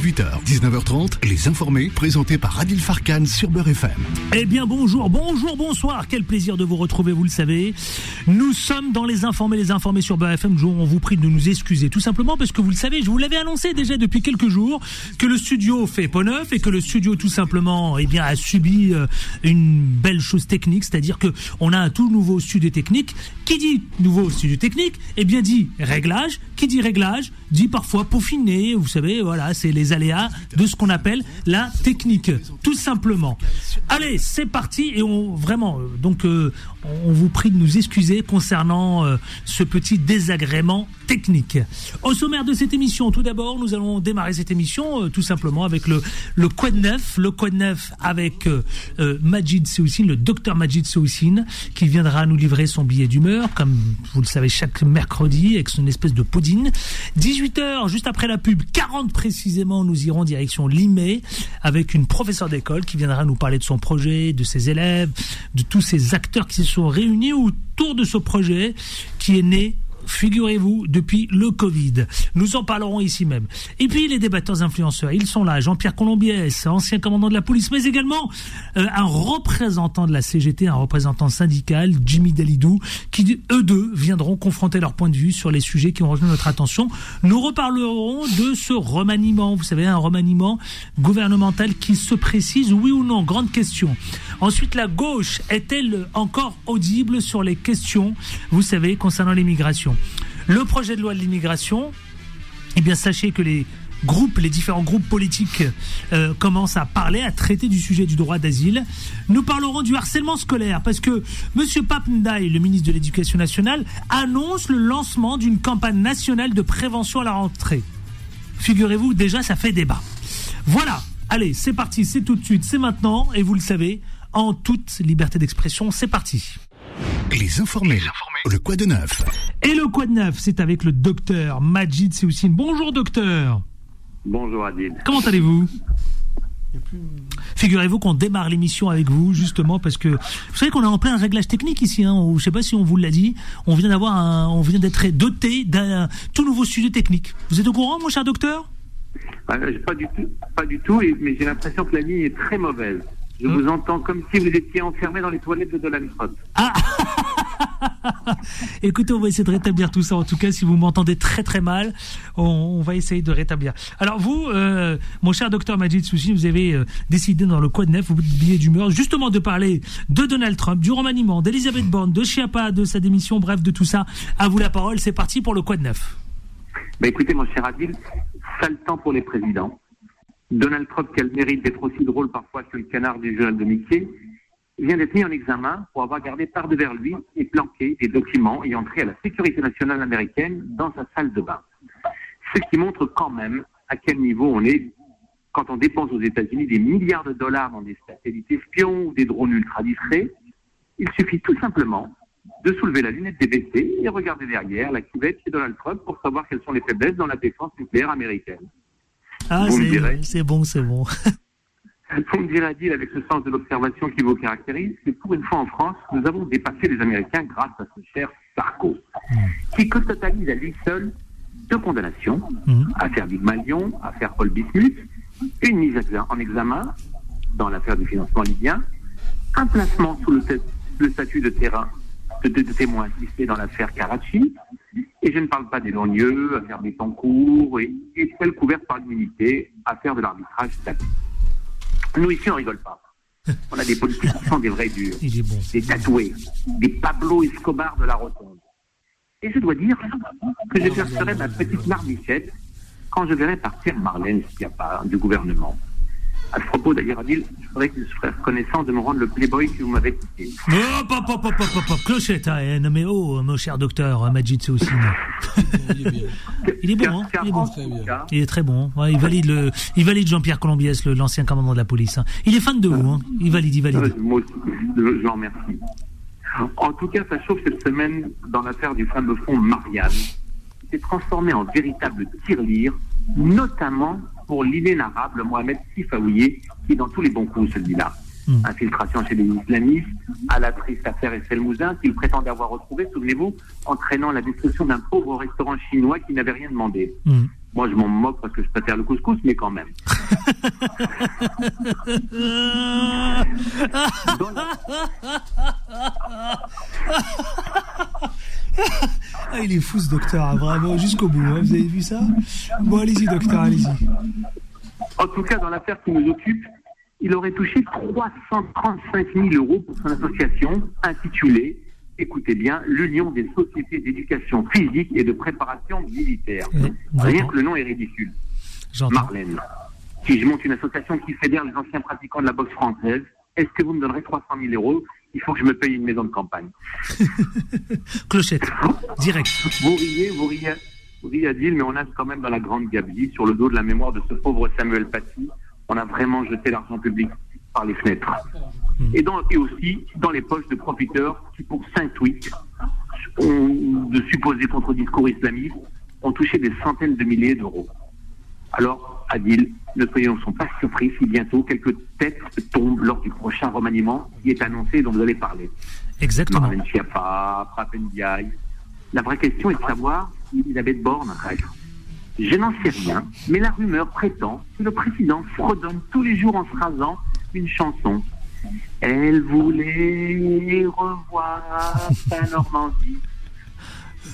18h, 19h30, Les Informés, présentés par Adil Farkan sur Beurre FM. Eh bien bonjour, bonjour, bonsoir, quel plaisir de vous retrouver, vous le savez. Nous sommes dans Les Informés, Les Informés sur Beurre FM, on vous prie de nous excuser, tout simplement parce que vous le savez, je vous l'avais annoncé déjà depuis quelques jours, que le studio fait peau neuf et que le studio tout simplement eh bien, a subi euh, une belle chose technique, c'est-à-dire que on a un tout nouveau studio technique. Qui dit nouveau studio technique? Eh bien dit réglage, qui dit réglage? Dit parfois peaufiner, vous savez, voilà, c'est les aléas de ce qu'on appelle la technique, tout simplement. Allez, c'est parti et on vraiment euh, donc euh, on vous prie de nous excuser concernant euh, ce petit désagrément technique. Au sommaire de cette émission, tout d'abord, nous allons démarrer cette émission tout simplement avec le le Quad neuf, le Quad neuf avec Majid Seoussine, le docteur Majid Seoussine, qui viendra nous livrer son billet d'humeur, comme vous le savez chaque mercredi avec son espèce de pudding. 18h, juste après la pub, 40 précisément, nous irons direction Limay avec une professeure d'école qui viendra nous parler de son projet, de ses élèves, de tous ces acteurs qui se sont réunis autour de ce projet qui est né figurez-vous, depuis le Covid. Nous en parlerons ici même. Et puis les débatteurs influenceurs, ils sont là. Jean-Pierre Colombiès, ancien commandant de la police, mais également euh, un représentant de la CGT, un représentant syndical, Jimmy Dalidou, qui eux deux viendront confronter leur point de vue sur les sujets qui ont retenu notre attention. Nous reparlerons de ce remaniement, vous savez, un remaniement gouvernemental qui se précise, oui ou non, grande question. Ensuite, la gauche est-elle encore audible sur les questions, vous savez, concernant l'immigration? Le projet de loi de l'immigration, eh bien, sachez que les groupes, les différents groupes politiques euh, commencent à parler, à traiter du sujet du droit d'asile. Nous parlerons du harcèlement scolaire parce que M. Papndai, le ministre de l'Éducation nationale, annonce le lancement d'une campagne nationale de prévention à la rentrée. Figurez-vous, déjà, ça fait débat. Voilà, allez, c'est parti, c'est tout de suite, c'est maintenant, et vous le savez, en toute liberté d'expression, c'est parti. Les informés. Le quoi de neuf. Et le quoi de neuf, c'est avec le docteur Majid Seoussine. Bonjour docteur. Bonjour Adil. Comment allez-vous? Figurez-vous qu'on démarre l'émission avec vous, justement, parce que vous savez qu'on est en plein réglage technique ici. Hein, je ne sais pas si on vous l'a dit. On vient d'avoir, on vient d'être doté d'un tout nouveau studio technique. Vous êtes au courant, mon cher docteur? Ah, Pas du tout, pas du tout. Mais j'ai l'impression que la ligne est très mauvaise. Je hein vous entends comme si vous étiez enfermé dans les toilettes de Donald Trump. Ah Écoutez, on va essayer de rétablir tout ça. En tout cas, si vous m'entendez très très mal, on, va essayer de rétablir. Alors vous, euh, mon cher docteur Majid Souchi, vous avez euh, décidé dans le Quad Neuf, vous billet d'humeur, justement de parler de Donald Trump, du remaniement, d'Elisabeth Borne, de Chiappa, de sa démission, bref, de tout ça. À vous la parole, c'est parti pour le Quad Neuf. Bah écoutez, mon cher Adil, sale temps pour les présidents. Donald Trump, qui le mérite d'être aussi drôle parfois que le canard du journal de Mickey, vient d'être mis en examen pour avoir gardé par devers lui et planqué des documents ayant trait à la sécurité nationale américaine dans sa salle de bain. Ce qui montre quand même à quel niveau on est quand on dépense aux États-Unis des milliards de dollars dans des satellites espions ou des drones ultra discrets. Il suffit tout simplement de soulever la lunette des BC et regarder derrière la cuvette chez Donald Trump pour savoir quelles sont les faiblesses dans la défense nucléaire américaine. Ah, c'est bon, c'est bon. Vous me direz, avec ce sens de l'observation qui vous caractérise, que pour une fois en France, nous avons dépassé les Américains grâce à ce cher Sarko, hmm. qui totalise à lui seul deux condamnations, mmh. affaire Big Malion, affaire Paul Bismuth, une mise en examen dans l'affaire du financement libyen, un placement sous le, statut de terrain de, témoin assisté dans l'affaire Karachi, et je ne parle pas des Longieux, affaire des Tancours, et, et celle couverte par l'immunité, affaire de l'arbitrage statut. Nous, ici, on rigole pas. On a des politiques qui sont des vrais durs, des tatoués, des Pablo Escobar de la Rotonde. Et je dois dire que je verserai ma petite marmichette quand je verrai partir Marlène Schiappa du gouvernement. À ce propos, d'ailleurs, Adil, je voudrais que je fasse connaissance de me rendre le playboy que vous m'avez quitté. Hop, hop, hop, hop, hop, hop, clochette, hein, mais oh, mon cher docteur euh, Majid c'est aussi. il est bon, hein il est bon. Il est très bon. Ouais, il valide le, il valide Jean-Pierre Colombiès, l'ancien commandant de la police. Hein. Il est fan de vous, hein. Il valide, il valide. Moi aussi, je l'en remercie. En tout cas, ça chauffe cette semaine dans l'affaire du fameux fonds Marianne, qui s'est transformé en véritable tirelire, notamment pour l'inénarrable Mohamed Sifaouye, qui est dans tous les bons coups, celui-là. Hmm. Infiltration chez les islamistes, à la triste affaire Estelle Mouzin, qu'il prétendait avoir retrouvé, souvenez-vous, entraînant la destruction d'un pauvre restaurant chinois qui n'avait rien demandé. Hmm. Moi, je m'en moque parce que je préfère le couscous, mais quand même. ah, il est fou ce docteur, hein, vraiment, jusqu'au bout. Hein. Vous avez vu ça? Bon, allez-y, docteur, allez-y. En tout cas, dans l'affaire qui nous occupe, il aurait touché 335 000 euros pour son association intitulée, écoutez bien, l'Union des sociétés d'éducation physique et de préparation militaire. Rien que le nom est ridicule. Marlène, si je monte une association qui fédère les anciens pratiquants de la boxe française, est-ce que vous me donnerez 300 000 euros? Il faut que je me paye une maison de campagne. Clochette, direct. Vous riez, vous riez, vous riez Adil, mais on a quand même dans la grande gabegie, sur le dos de la mémoire de ce pauvre Samuel Paty, on a vraiment jeté l'argent public par les fenêtres. Et, dans, et aussi dans les poches de profiteurs qui, pour 5 tweets de supposés contre-discours islamistes, ont touché des centaines de milliers d'euros. Alors, Adil, ne soyons pas surpris si bientôt quelques têtes tombent lors du prochain remaniement qui est annoncé et dont vous allez parler. Exactement. Marlène Schiappa, La vraie question est de savoir si Elisabeth Borne reste. Je n'en sais rien, mais la rumeur prétend que le président fredonne tous les jours en se rasant une chanson. Elle voulait revoir sa Normandie.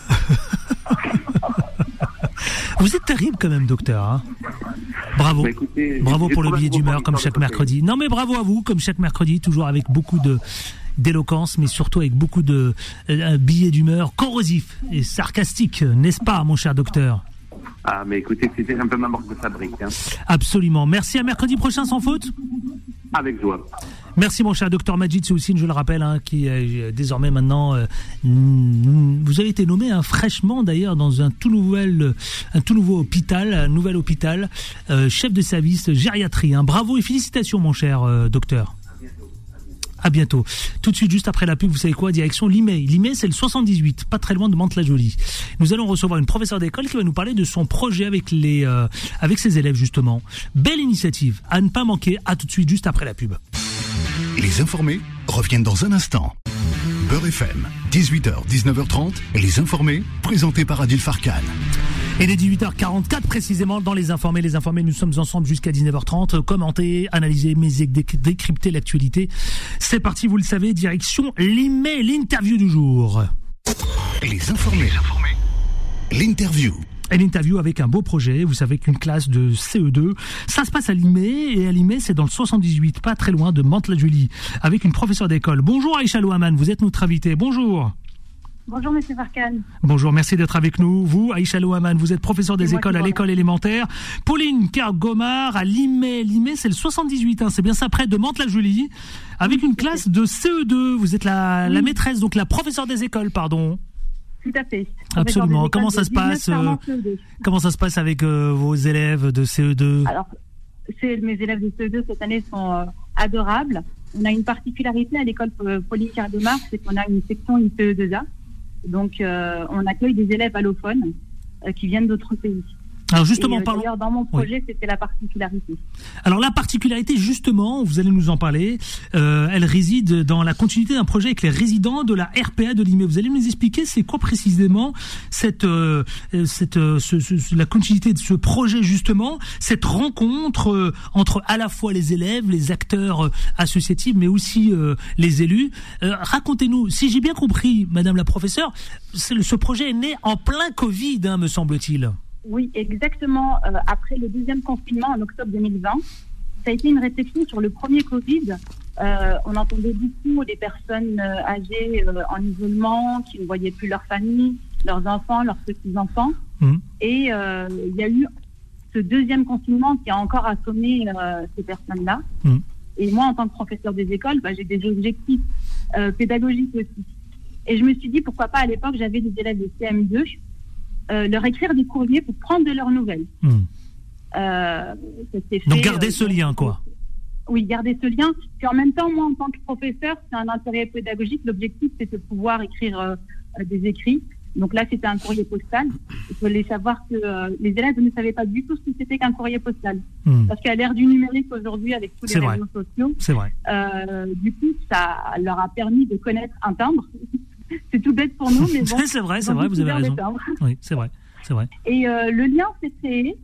Vous êtes terrible quand même, docteur. Hein. bravo. Bah, bravo pour le billet d'humeur, comme chaque mercredi. Non, mais bravo à vous, comme chaque mercredi, toujours avec beaucoup de d'éloquence, mais surtout avec beaucoup de euh, billets d'humeur corrosifs et sarcastiques, n'est-ce pas, mon cher docteur? Ah, mais écoutez, c'était un peu ma marque de fabrique. Hein. Absolument. Merci à mercredi prochain sans faute. Merci mon cher docteur Majid Soussine, je le rappelle, hein, qui est désormais maintenant, euh, vous avez été nommé hein, fraîchement d'ailleurs dans un tout nouvel, un tout nouveau hôpital, un nouvel hôpital, euh, chef de service gériatrie. Bravo et félicitations mon cher euh, docteur. À bientôt. Tout de suite, juste après la pub, vous savez quoi? Direction Limay. Limay, c'est le 78, pas très loin de Mantes-la-Jolie. Nous allons recevoir une professeure d'école qui va nous parler de son projet euh, avec ses élèves justement. Belle initiative, à ne pas manquer. À tout de suite, juste après la pub. Les informés reviennent dans un instant. Beurre FM, 18h, 19h30, les informés, présentés par Adil Farkan. Et les 18h44 précisément dans les informés. Les informés, nous sommes ensemble jusqu'à 19h30. Commenter, analyser, mais décrypter l'actualité. C'est parti, vous le savez, direction l'email, l'interview du jour. Les informés. L'interview. Et l'interview avec un beau projet, vous savez qu'une classe de CE2, ça se passe à Limay, et à Limay c'est dans le 78, pas très loin de Mantes-la-Jolie, avec une professeure d'école. Bonjour Aïcha Louaman, vous êtes notre invité, bonjour. Bonjour Monsieur Farkan. Bonjour, merci d'être avec nous. Vous, Aïcha Louaman, vous êtes professeur des écoles à l'école élémentaire. Pauline Cargomar à Limay. Limay, c'est le 78, hein, c'est bien ça, près de Mantes-la-Jolie, avec une classe de CE2. Vous êtes la, la maîtresse, donc la professeure des écoles, pardon. Tout à fait. Absolument. Comment ça se passe euh, Comment ça se passe avec euh, vos élèves de CE2 Alors, mes élèves de CE2 cette année sont euh, adorables. On a une particularité à l'école Pauline Cargomar, c'est qu'on a une section ICE2A. Donc, euh, on accueille des élèves allophones euh, qui viennent d'autres pays. Alors justement, euh, Dans mon projet, c'était la particularité. Alors la particularité, justement, vous allez nous en parler. elle réside dans la continuité d'un projet avec les résidents de la RPA de Limay. Vous allez nous expliquer c'est quoi précisément cette, cette, la continuité de ce projet justement, cette rencontre entre à la fois les élèves, les acteurs associatifs, mais aussi les élus. Racontez-nous, si j'ai bien compris, Madame la professeure, ce projet est né en plein Covid, hein, me semble-t-il. Oui, exactement. Euh, après le deuxième confinement en octobre 2020, ça a été une réflexion sur le premier Covid. Euh, on entendait beaucoup des personnes euh, âgées en isolement, qui ne voyaient plus leur famille, leurs enfants, leurs petits-enfants. Mmh. Et il y a eu ce deuxième confinement qui a encore assommé ces personnes-là. Mmh. Et moi, en tant que professeur des écoles, bah, j'ai des objectifs pédagogiques aussi. Et je me suis dit, pourquoi pas, à l'époque, j'avais des élèves de CM2 euh, leur écrire des courriers pour prendre de leurs nouvelles. Hmm. Euh, Donc garder ce euh, lien, quoi. Oui, garder ce lien. Puis en même temps, moi, en tant que professeur, c'est un intérêt pédagogique. L'objectif, c'est de pouvoir écrire des écrits. Donc là, c'était un courrier postal. Il fallait savoir que les élèves ne savaient pas du tout ce que c'était qu'un courrier postal. Hmm. Parce qu'à l'ère du numérique aujourd'hui, avec tous les réseaux sociaux, vrai. du coup, ça leur a permis de connaître un timbre, c'est tout bête pour nous, mais bon. c'est vrai, c'est vrai, vous avez raison. Oui, c'est vrai. c'est vrai. Et euh, le lien s'est créé.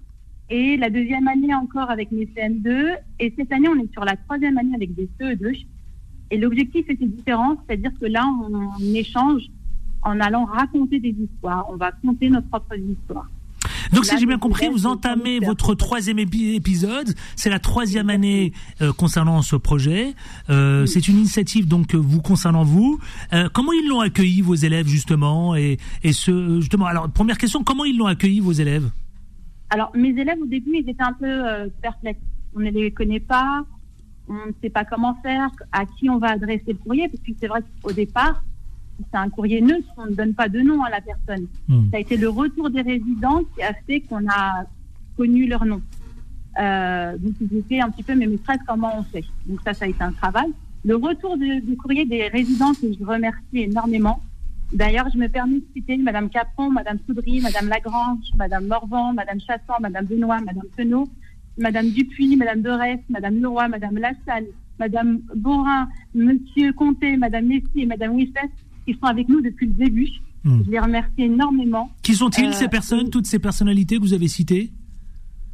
Et la deuxième année encore avec mes CM2. Et cette année, on est sur la troisième année avec des CE2. Et l'objectif était différent, c'est-à-dire que là, on, on échange en allant raconter des histoires. On va conter nos propres histoires. Donc si j'ai bien compris, vous entamez votre troisième épi- épisode. C'est la troisième année euh, concernant ce projet. Euh, C'est une initiative donc euh, vous concernant vous. Euh, comment ils l'ont accueilli vos élèves justement et, et ce justement. Alors première question, comment ils l'ont accueilli vos élèves? Alors, mes élèves, au début, ils étaient un peu perplexes. On ne les connaît pas, on ne sait pas comment faire, à qui on va adresser le courrier, parce que c'est vrai qu'au départ, c'est un courrier neutre, on ne donne pas de nom à la personne. Hmm. Ça a été le retour des résidents qui a fait qu'on a connu leur nom. Euh, donc, ils étaient un petit peu, mais maîtresse, comment on fait Donc, ça, ça a été un travail. Le retour du, du courrier des résidents, que je remercie énormément. D'ailleurs, je me permets de citer Madame Capron, Madame Soudry, Madame Lagrange, Madame Morvan, Madame Chassan, Madame Benoît, Madame Penaud, Madame Dupuis, Madame Dorès, Madame Leroy, Madame Lassalle, Madame Borin, Monsieur Comté, Madame Messi et Madame Wissès, qui sont avec nous depuis le début. Hmm. Je les remercie énormément. Qui sont-ils Euh, ces personnes, toutes ces personnalités que vous avez citées?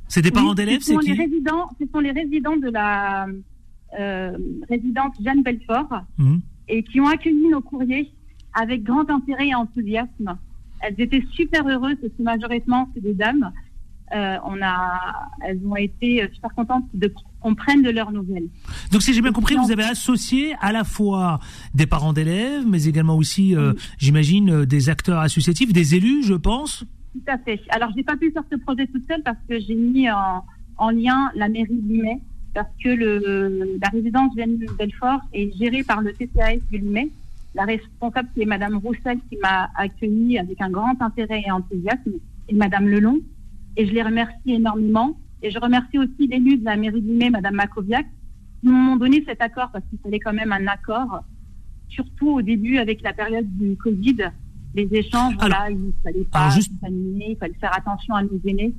C'est des parents Oui, d'élèves, ce sont c'est les qui? résidents, Ce sont les résidents de la euh, résidence Jeanne Belfort Hmm. et qui ont accueilli nos courriers avec grand intérêt et enthousiasme. Elles étaient super heureuses, parce que majoritairement, c'est des dames. Euh, on a, elles ont été euh, super contentes de qu'on prenne de leurs nouvelles. Donc si j'ai bien compris, vous avez associé à la fois des parents d'élèves, mais également aussi, euh, j'imagine, euh, des acteurs associatifs, des élus, je pense. Tout à fait. Alors, j'ai pas pu faire ce projet toute seule parce que j'ai mis en, en lien la mairie de Limay parce que le, la résidence Jeanne Belfort est gérée par le TCAS de Limay. La responsable, c'est Madame Roussel qui m'a accueillie avec un grand intérêt et enthousiasme et Madame Lelon. Et je les remercie énormément. Et je remercie aussi l'élu de la mairie de Limay, Madame Makoviak, qui m'ont donné cet accord parce qu'il fallait quand même un accord, surtout au début avec la période du Covid. Les échanges, Alors- voilà, il fallait pas juste- il fallait faire attention à nos aînés.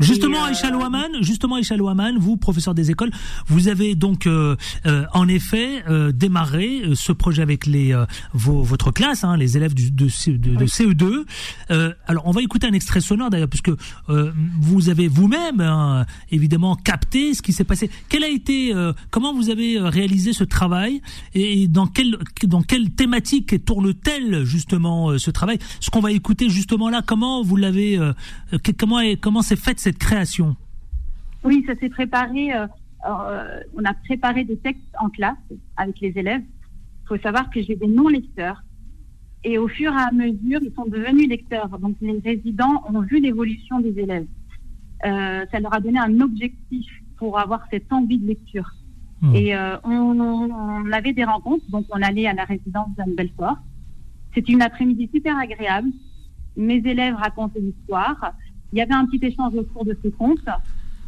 Justement, euh, Aïcha Louaman, justement, Aïcha Louaman, vous, professeur des écoles, vous avez donc, euh, euh, en effet, euh, démarré euh, ce projet avec les euh, vos, votre classe, hein, les élèves du, de, de, de CE2. Euh, alors, on va écouter un extrait sonore d'ailleurs, puisque euh, vous avez vous-même, hein, évidemment, capté ce qui s'est passé. Quel a été, euh, comment vous avez réalisé ce travail et dans quelle dans quelle thématique tourne-t-elle justement ce travail? Ce qu'on va écouter justement là, comment vous l'avez, comment comment s'est faite cette création Oui, ça s'est préparé. euh, euh, on a préparé des textes en classe avec les élèves. Il faut savoir que j'ai des non-lecteurs. Et au fur et à mesure, ils sont devenus lecteurs. Donc, les résidents ont vu l'évolution des élèves. Euh, ça leur a donné un objectif pour avoir cette envie de lecture. Hmm. Et euh, on, on avait des rencontres. Donc, on allait à la résidence d'Anne Belfort. C'était une après-midi super agréable. Mes élèves racontaient l'histoire. Il y avait un petit échange autour de ce conte.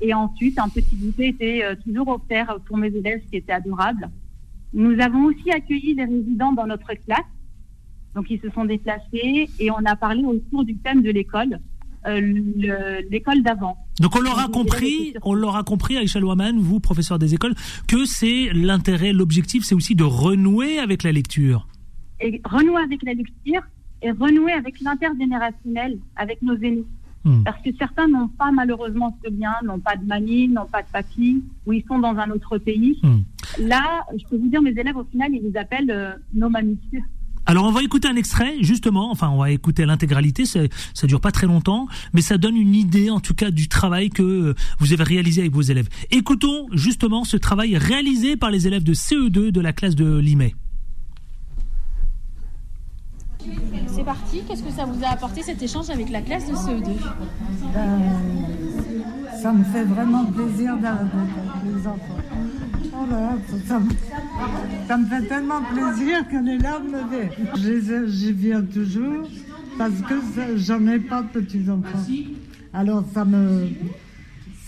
Et ensuite, un petit goûter était euh, toujours offert pour mes élèves, ce qui était adorable. Nous avons aussi accueilli les résidents dans notre classe. Donc, ils se sont déplacés et on a parlé autour du thème de l'école, euh, le- l'école d'avant. Donc on l'aura compris, on l'aura compris, Aïcha Louaman, vous, professeur des écoles, que c'est l'intérêt, l'objectif, c'est aussi de renouer avec la lecture. Et renouer avec la lecture et renouer avec l'intergénérationnel, avec nos aînés. Hmm. Parce que certains n'ont pas malheureusement ce bien, n'ont pas de mamie, n'ont pas de papy, ou ils sont dans un autre pays. Hmm. Là, je peux vous dire, mes élèves, au final, ils les appellent euh, nos mamies. Alors on va écouter un extrait, justement, enfin on va écouter l'intégralité, ça, ça dure pas très longtemps, mais ça donne une idée en tout cas du travail que euh, vous avez réalisé avec vos élèves. Écoutons justement ce travail réalisé par les élèves de CE2 de la classe de Limay. C'est parti, qu'est-ce que ça vous a apporté cet échange avec la classe de CE2 Ben, ça me fait vraiment plaisir d'être avec les enfants. Oh là là, ça, me, ça me fait tellement plaisir que les larmes me viennent. J'y- viens toujours parce que j'en ai pas de petits-enfants. Alors ça me,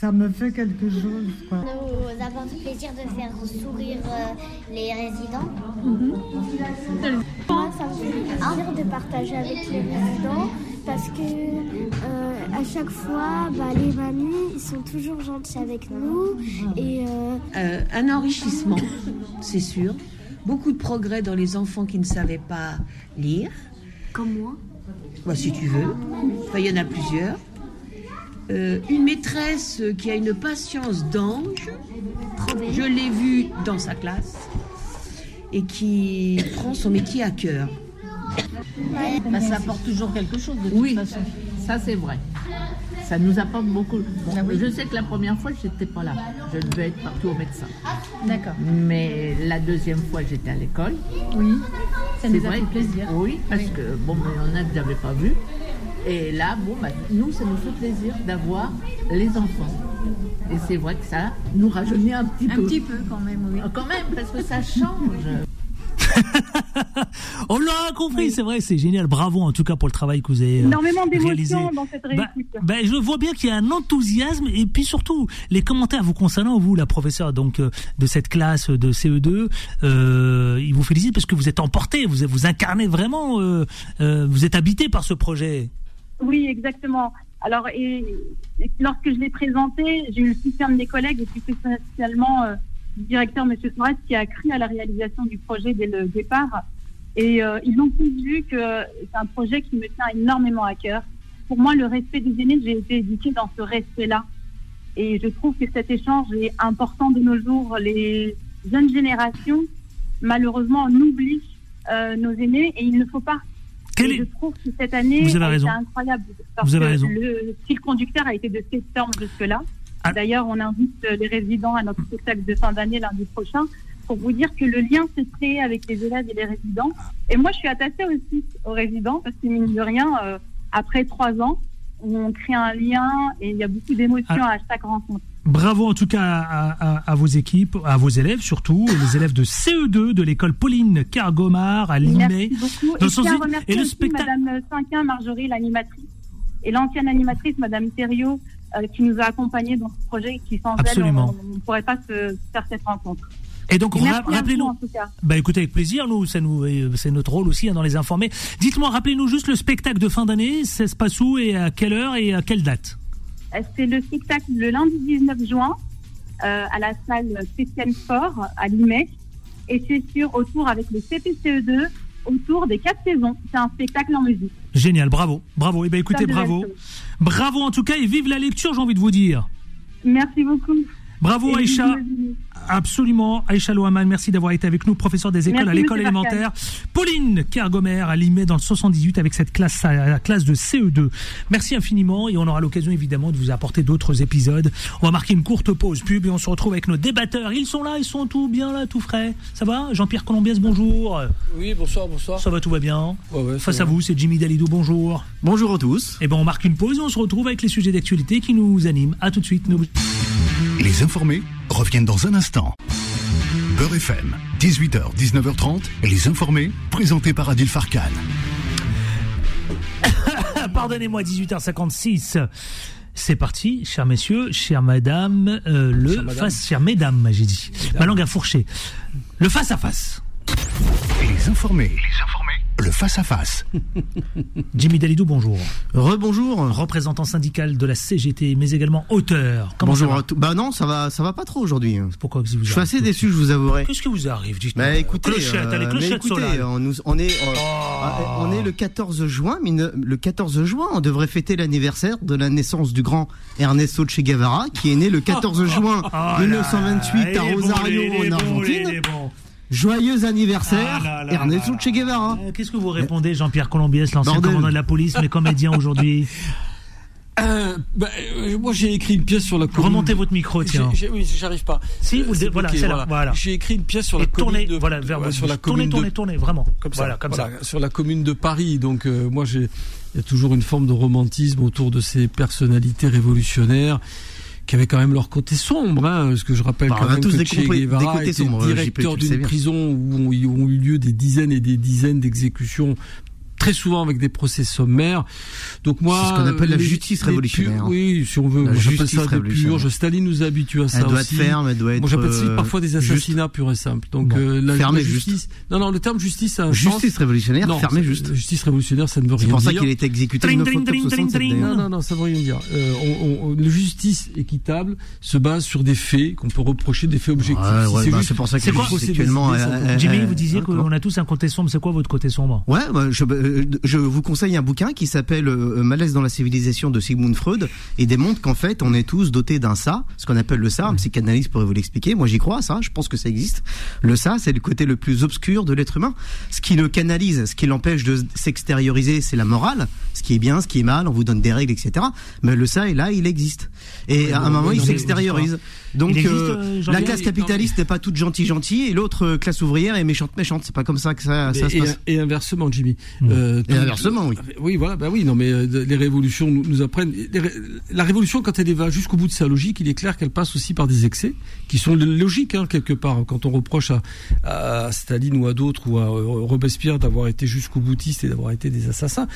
ça me fait quelque chose. Quoi. Nous avons le plaisir de faire sourire euh, les résidents. Moi, ça me fait plaisir de partager avec les résidents parce que euh, à chaque fois, bah, les mamies ils sont toujours gentils avec nous et euh, Euh, un enrichissement, c'est sûr. Beaucoup de progrès dans les enfants qui ne savaient pas lire. comme moi. Bah, si tu veux. Enfin, il y en a plusieurs. Euh, une maîtresse qui a une patience d'ange. Je l'ai vue dans sa classe. Et qui prend son métier à cœur. Bah, ça apporte toujours quelque chose de toute Oui. façon. Ça, c'est vrai. Ça nous apporte beaucoup. Bon, Je sais que la première fois, je n'étais pas là. Je devais être partout au médecin. D'accord. Mais la deuxième fois, j'étais à l'école. Oui. Ça nous a fait plaisir. Oui, parce que bon, mais il y en a que j'avais pas vu. Et là, bon, bah, nous, ça nous fait plaisir d'avoir les enfants. Et c'est vrai que ça nous rajeunit un petit Un peu. petit peu quand même, oui. Ah, Quand même, parce que ça change. On l'a compris, c'est vrai, c'est génial. Bravo en tout cas pour le travail que vous avez euh, Énormément réalisé. d'émotions dans cette Bah, réussite. bah, je vois bien qu'il y a un enthousiasme et puis surtout les commentaires vous concernant vous la professeure donc euh, de cette classe de CE2 euh, ils vous félicitent parce que vous êtes emporté vous vous incarnez vraiment euh, euh, vous êtes habité par ce projet Oui, exactement. Alors, lorsque je l'ai présenté, j'ai eu le soutien de mes collègues et plus spécialement euh, du directeur, M. Torres, qui a cru à la réalisation du projet dès le départ. Et euh, ils ont tous vu que c'est un projet qui me tient énormément à cœur. Pour moi, le respect des aînés, j'ai été éduquée dans ce respect-là. Et je trouve que cet échange est important de nos jours. Les jeunes générations, malheureusement, on oublie euh, nos aînés et il ne faut pas. Quel Et est- Je trouve que cette année, raison. incroyable. Parce Vous avez que. Le fil conducteur a été de septembre jusque-là. Ah. D'ailleurs, on invite euh, les résidents à notre spectacle de fin d'année lundi prochain pour vous dire que le lien s'est créé avec les élèves et les résidents. Et moi, je suis attachée aussi aux résidents parce que, mine de rien, euh, après trois ans, on crée un lien et il y a beaucoup d'émotions Ah. à chaque rencontre. Bravo en tout cas à, à- à vos équipes, à vos élèves surtout, les élèves de CE2 de l'école Pauline Cargomar à Limay. Merci beaucoup. Dans Et remercier et le spectacle- Madame Cinquin, Marjorie, l'animatrice, et l'ancienne animatrice, Madame Thériault, euh, qui nous a accompagnés dans ce projet, et qui sans Absolument. elle, on ne pourrait pas se faire cette rencontre. Et donc rappelez-nous. Bah écoutez avec plaisir, nous ça nous euh, c'est notre rôle aussi hein, dans les informer. Dites-moi, rappelez-nous juste le spectacle de fin d'année, ça se passe où et à quelle heure et à quelle date? C'est le spectacle le lundi 19 juin euh, à la salle Christiane Fort à Limay. Et c'est sur autour avec le CPCE2 autour des quatre saisons. C'est un spectacle en musique. Génial, bravo, bravo. Et écoutez, Plein de belles bravo, bravo en tout cas et vive la lecture, j'ai envie de vous dire. Merci beaucoup. Bravo Et Aïcha. Absolument, Aïcha Louhaman, merci d'avoir été avec nous, professeur des écoles Merci, à l'école élémentaire. Pauline Kergomer à Limay dans le 78 avec cette classe, la classe de CE2. Merci infiniment et on aura l'occasion évidemment de vous apporter d'autres épisodes. On va marquer une courte pause pub et on se retrouve avec nos débatteurs. Ils sont là, ils sont tout bien là, tout frais. Ça va? Jean-Pierre Colombiès, bonjour. Oui, bonsoir, bonsoir. Ça va, tout va bien? Ouais, ouais, ça Face à vous, c'est Jimmy Dalidou, bonjour. Bonjour à tous. Et ben on marque une pause et on se retrouve avec les sujets d'actualité qui nous animent. À tout de suite. Nous- Les informés reviennent dans un instant. Beurre FM, 18h, 19h30, les informés, présentés par Adil Farkan. Pardonnez-moi, 18h56. C'est parti, chers messieurs, chères madames, euh, le madames. face, chères mesdames, j'ai dit. Ma langue a fourché. Le face à face. Les informés, les informés, le face-à-face. Jimmy Dalidou, bonjour. Rebonjour. Représentant syndical de la CGT, mais également auteur. Comment Bonjour ça va à tous. Bah non, ça va, ça va pas trop aujourd'hui. Pourquoi que vous Je suis assez déçu, je vous avouerai. Qu'est-ce qui vous arrive dites-moi Bah écoutez, Clochette, allez, euh, clochette, mais écoutez, Solal. on, nous- on est, euh, ah, on est le 14 juin, mais ne- le 14 juin, on devrait fêter l'anniversaire de la naissance du grand Ernesto Che Guevara, qui est né le 14 juin Oh là, 1928 il à bon, Rosario en Argentine. Joyeux anniversaire, Ah là là Ernesto là Che Guevara. Euh, Qu'est-ce que vous répondez, Jean-Pierre Colombiès, l'ancien commandant de la police, mais comédien aujourd'hui Euh, bah, euh, moi, j'ai écrit une pièce sur la commune. Remontez votre micro, tiens. Oui, j'arrive pas. Si, vous voilà, bloqué, c'est là, voilà. J'ai écrit une pièce sur Et la commune tournez, de voilà, vers ouais, sur la. Tournez, commune tournez, de tournez, vraiment. comme ça, Voilà, comme ça. sur la commune de Paris. Donc euh, moi, j'ai il y a toujours une forme de romantisme autour de ces personnalités révolutionnaires qui avaient quand même leur côté sombre, hein, parce que je rappelle Bah, on quand a même tous que des Che des Guevara était sombres, JP, directeur d'une prison où ont eu lieu des dizaines et des dizaines d'exécutions très souvent avec des procès sommaires. Donc moi, C'est ce qu'on appelle la justice révolutionnaire. purs- oui, si on veut, La moi, j'appelle justice ça des révolutionnaire. purges. Staline nous a habitués à ça Elle doit aussi. être ferme, elle doit être. Moi, j'appelle ça euh, parfois des juste. assassinats purs et simples. Donc, Bon. euh, la, Ferme la et justice. Non, non, le terme justice, c'est un Justice révolutionnaire, non, c'est- juste. Justice révolutionnaire, ça ne veut C'est rien pour ça dire. qu'il a été exécuté Dring, le 9 dring, octobre dring, 67 dring, d'ailleurs. Non, non, non, ça veut rien dire. Euh, on, on, le justice équitable se base sur des faits qu'on peut reprocher, des faits objectifs. Ouais, Si ouais, c'est bah, juste- c'est pour ça que C'est C'est actuellement. Jimmy, vous disiez qu'on a tous un côté sombre. C'est quoi votre côté sombre? Ouais, bah, je, euh, je vous conseille un bouquin qui s'appelle euh, Malaise dans la civilisation de Sigmund Freud et démontre qu'en fait, on est tous dotés d'un ça, ce qu'on appelle le ça. Un psychanalyste pourrait vous l'expliquer. Moi, j'y crois, ça. Je pense que ça existe. Le ça, c'est le côté le plus obscur de l'être humain. Ce qui le canalise, ce qui l'empêche de s'extérioriser, c'est la morale. Ce qui est bien, ce qui est mal, on vous donne des règles, etc. Mais le ça est là, il existe. Et à un moment, il s'extériorise. Donc, existe, euh, euh, la classe capitaliste n'est pas toute gentille gentille et l'autre euh, classe ouvrière est méchante méchante. C'est pas comme ça que ça, ça se et, passe. et inversement, Jimmy. Euh, Et inversement, oui. Oui, voilà, bah oui, non, mais euh, les révolutions nous, nous apprennent. ré- la révolution, quand elle va jusqu'au bout de sa logique, il est clair qu'elle passe aussi par des excès qui sont logiques hein, quelque part. Quand on reproche à, à Staline ou à d'autres ou à Robespierre d'avoir été jusqu'au boutiste et d'avoir été des assassins,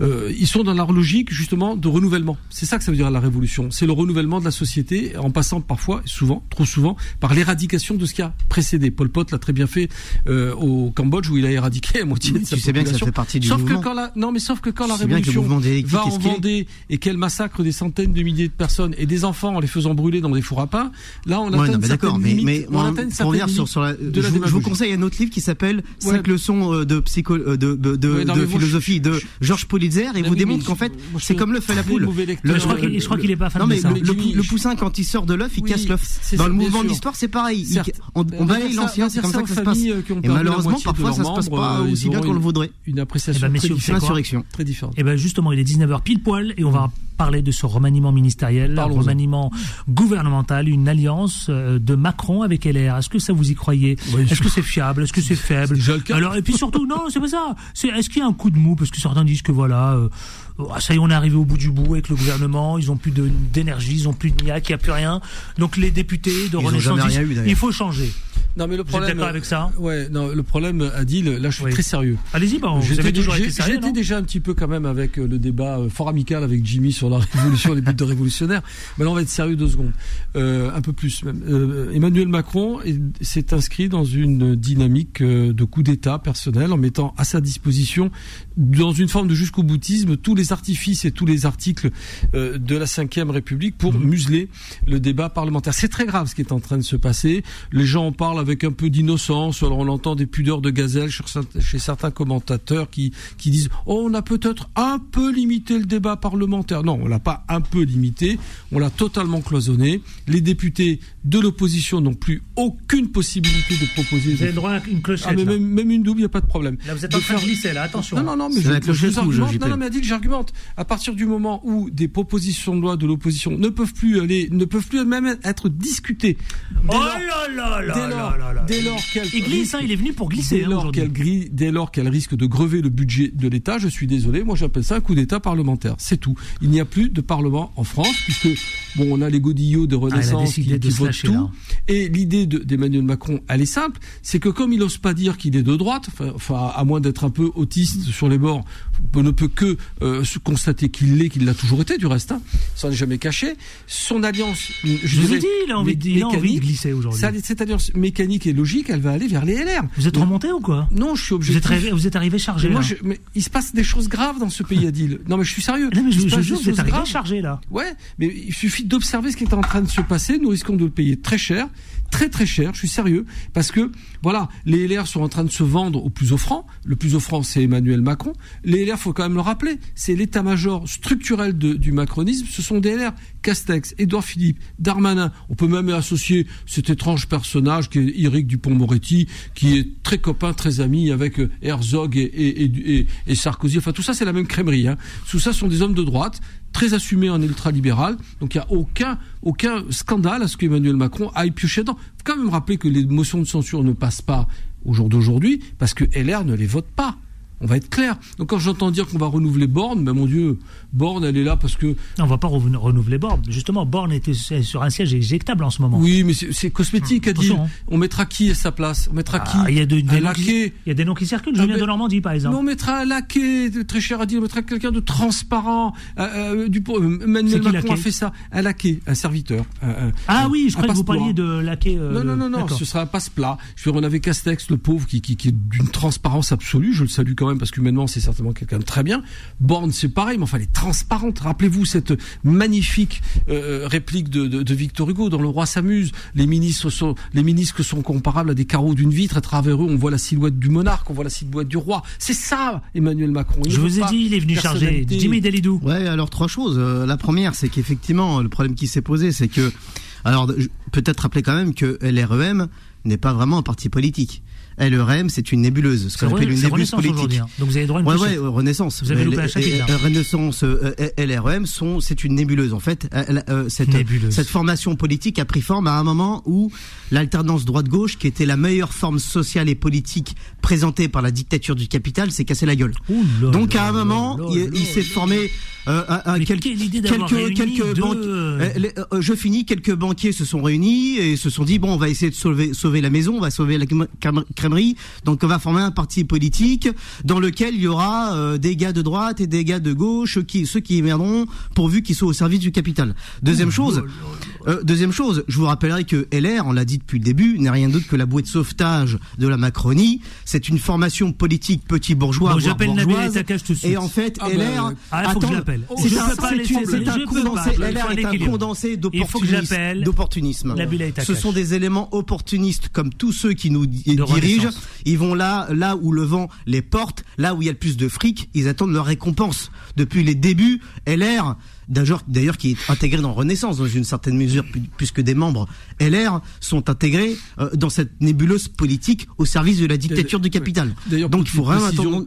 euh, ils sont dans leur logique justement de renouvellement. C'est ça que ça veut dire la révolution. C'est le renouvellement de la société en passant parfois, souvent, trop souvent, par l'éradication de ce qui a précédé. Paul Pot l'a très bien fait euh, au Cambodge où il a éradiqué la moitié oui, de sa tu sais bien que ça fait partie du sauf. Que quand la, non, mais sauf que quand la révolution va en Vendée et qu'elle massacre des centaines de milliers de personnes et des enfants en les faisant brûler dans des fours à pain, là on atteint mais. Mais, on, atteint pour je, vous conseille un autre livre qui s'appelle ouais. leçons euh, de psycho, euh, de, de, philosophie de Georges Politzer et vous démontre qu'en fait c'est comme le fait la poule. Je crois qu'il est euh, pas fan de ça. Le poussin quand il sort de l'œuf, il casse le dans le mouvement d'histoire, c'est pareil. On, balaye l'ancien, c'est comme ça que ça se passe. Et malheureusement, parfois, ça se passe pas aussi bien qu'on le voudrait. Une appréciation eh ben, l'insurrection. Très différente. Et bien justement, il est 19h pile poil et on va parler de ce remaniement ministériel, un remaniement gouvernemental, une alliance euh, de Macron avec LR. Est-ce que ça vous y croyez? Est-ce que c'est fiable? Est-ce que c'est faible? Alors et puis surtout non, c'est pas ça. Est-ce qu'il y a un coup de mou? Parce que certains disent que voilà, euh, ça y est, on est arrivé au bout du bout avec le gouvernement. Ils ont plus d'énergie, ils ont plus de niaque, il n'y a plus rien. Donc les députés de ont Renaissance disent eu, il faut changer. Non, mais le Vous êtes problème. d'accord avec ça? Ouais, non, le problème, Adil, là, je suis Oui. très sérieux. Allez-y, bon, vous J'étais avez toujours j'ai- été sérieux, j'étais déjà un petit peu quand même avec euh, le débat euh, fort amical avec Jimmy sur la révolution, les buts de révolutionnaire. Mais là, on va être sérieux deux secondes, Euh, un peu plus même. Euh, Emmanuel Macron est- s'est inscrit dans une dynamique de coup d'État personnel en mettant à sa disposition, dans une forme de jusqu'au boutisme, tous les artifices et tous les articles euh, de la Ve République pour museler le débat parlementaire. C'est très grave ce qui est en train de se passer. Les gens en parlent avec un peu d'innocence. Alors on entend des pudeurs de gazelle chez certains- chez certains commentateurs qui, qui disent oh, on a peut-être un peu limité le débat parlementaire. Non, on l'a pas un peu limité, on l'a totalement cloisonné. Les députés de l'opposition n'ont plus aucune possibilité de proposer. Vous avez le droit à une clochette. Ah, mais même, même une double, il n'y a pas de problème. Là, vous êtes De en train de faire- glisser, là, attention. Non, non, non, mais je, je rouge, argumente. JP. Non, non, mais Adil, j'argumente. À partir du moment où des propositions de loi de l'opposition ne peuvent plus aller, ne peuvent plus même être discutées. dès Oh lors- là là là dès lors- qu'elle Il glisse, hein, il est venu pour glisser Dès hein, lors aujourd'hui. qu'elle grille- dès lors qu'elle risque de grever le budget de l'État, je suis désolé, moi j'appelle ça un coup d'État parlementaire. C'est tout. Il n'y a plus de parlement en France puisque bon, on a les godillots de Ah, Renaissance qui, qui votent tout. là. Et l'idée de- d'Emmanuel Macron, elle est simple, c'est que comme il n'ose pas dire qu'il est de droite, enfin, à moins d'être un peu autiste sur les bords, on ne peut que euh, constater qu'il l'est, qu'il l'a toujours été du reste, hein, ça n'est jamais caché. Son alliance, je, vous ai dit, il a envie, de- il a envie de mécanique, glisser aujourd'hui. cette alliance mécanique et logique, elle va aller vers les LR. Vous êtes remonté ou quoi Non, je suis vous obligé. êtes, arrivé, vous êtes arrivé chargé. Mais moi, là. je- mais il se passe des choses graves dans ce pays, Adil. Non, mais je suis sérieux. Non, mais je, vous êtes arrivé graves. chargé là. Ouais, mais il suffit d'observer ce qui est en train de se passer. Nous risquons de le payer très cher, très très cher. Je suis sérieux parce que voilà, les LR sont en train de se vendre au plus offrant. Le plus offrant, c'est Emmanuel Macron. Les LR, faut quand même le rappeler, c'est l'état-major structurel du macronisme. Ce sont des LR. Castex, Édouard Philippe, Darmanin. On peut même associer cet étrange personnage qui est Éric Dupont-Moretti, qui est très copain, très ami avec euh, Herzog et Sarkozy. Enfin, tout ça, c'est la même crèmerie. Hein. Tout ça sont des hommes de droite, très assumés en ultralibéral. Donc, il n'y a aucun, scandale à ce qu'Emmanuel Macron aille piocher dedans. faut quand même rappeler que les motions de censure ne passent pas au jour d'aujourd'hui parce que LR ne les vote pas. On va être clair. Donc quand j'entends dire qu'on va renouveler Borne, ben mon Dieu, Borne, elle est là parce que Non, on va pas renouveler Borne. Justement, Borne était sur un siège éjectable en ce moment. oui, mais c'est cosmétique, a dit. Attention, hein. On mettra qui à sa place? On mettra qui? Ah, il y a de- des noms qui- y a des noms qui circulent. Ah, Julien de Normandie, par exemple. On mettra un laquais, très cher à dire, on mettra quelqu'un de transparent. Euh, euh, du, euh, Emmanuel qui, Macron a fait ça. Un laquais, un serviteur. Ah oui, je crois que vous parliez de laquais. euh, Non, non, non, non, ce sera un passe-plat. Je veux dire, on avait Castex, le pauvre, qui, qui, qui est d'une transparence absolue, je le salue quand quand même, parce qu'humainement, c'est certainement quelqu'un de très bien. Borne, c'est pareil, mais enfin, elle est transparente. Rappelez-vous cette magnifique euh, réplique de, de, de Victor Hugo dans Le Roi s'amuse. Les ministres sont, les ministres sont comparables à des carreaux d'une vitre. À travers eux, on voit la silhouette du monarque, on voit la silhouette du roi. C'est ça, Emmanuel Macron. Il Je vous ai dit, il est venu charger. personnalité. Jimmy Dalidou. Ouais, alors trois choses. Euh, la première, c'est qu'effectivement, le problème qui s'est posé, c'est que, alors, peut-être rappeler quand même que LREM n'est pas vraiment un parti politique. LREM, c'est une nébuleuse, ce C'est qu'on appelle une nébuleuse Renaissance politique. hein. Donc vous avez droit à une Ouais, ouais, euh, Renaissance. Vous avez loupé chapitre, euh, Renaissance, euh, euh, LREM sont, c'est une nébuleuse. En fait, euh, cette, Nébuleuse. cette formation politique a pris forme à un moment où l'alternance droite-gauche, qui était la meilleure forme sociale et politique présentée par la dictature du capital, s'est cassé la gueule. là Donc là à un moment, là il, s'est formé un, un- quel- quelques quelques deux, euh, euh, les- euh, je finis. Quelques banquiers se sont réunis et se sont dit bon, on va essayer de sauver sauver la maison, on va sauver la crème- crème- crèmerie. Donc on va former un parti politique dans lequel il y aura euh, des gars de droite et des gars de gauche qui ceux qui viendront pourvu qu'ils soient au service du capital. Deuxième chose. euh, deuxième chose, je vous rappellerai que LR, on l'a dit depuis le début, n'est rien d'autre que la bouée de sauvetage de la Macronie. C'est une formation politique petit bourgeois. Bon, voire j'appelle Nabil bourgeoise. Takache tout de suite. Et en fait, Ah, LR. bah, ah, il l'appelle. c'est un- pas pas. condensé. LR est un condensé d'opportunisme. Ce sont des éléments opportunistes comme tous ceux qui nous di- dirigent. Renaissance. Ils vont là, là où le vent les porte, là où il y a le plus de fric, ils attendent leur récompense. Depuis les débuts, LR, d'ailleurs, d'ailleurs qui est intégré dans Renaissance dans une certaine mesure, pu- puisque des membres LR sont intégrés euh, dans cette nébuleuse politique au service de la dictature du capital. D'ailleurs, Donc il faut rien attendre,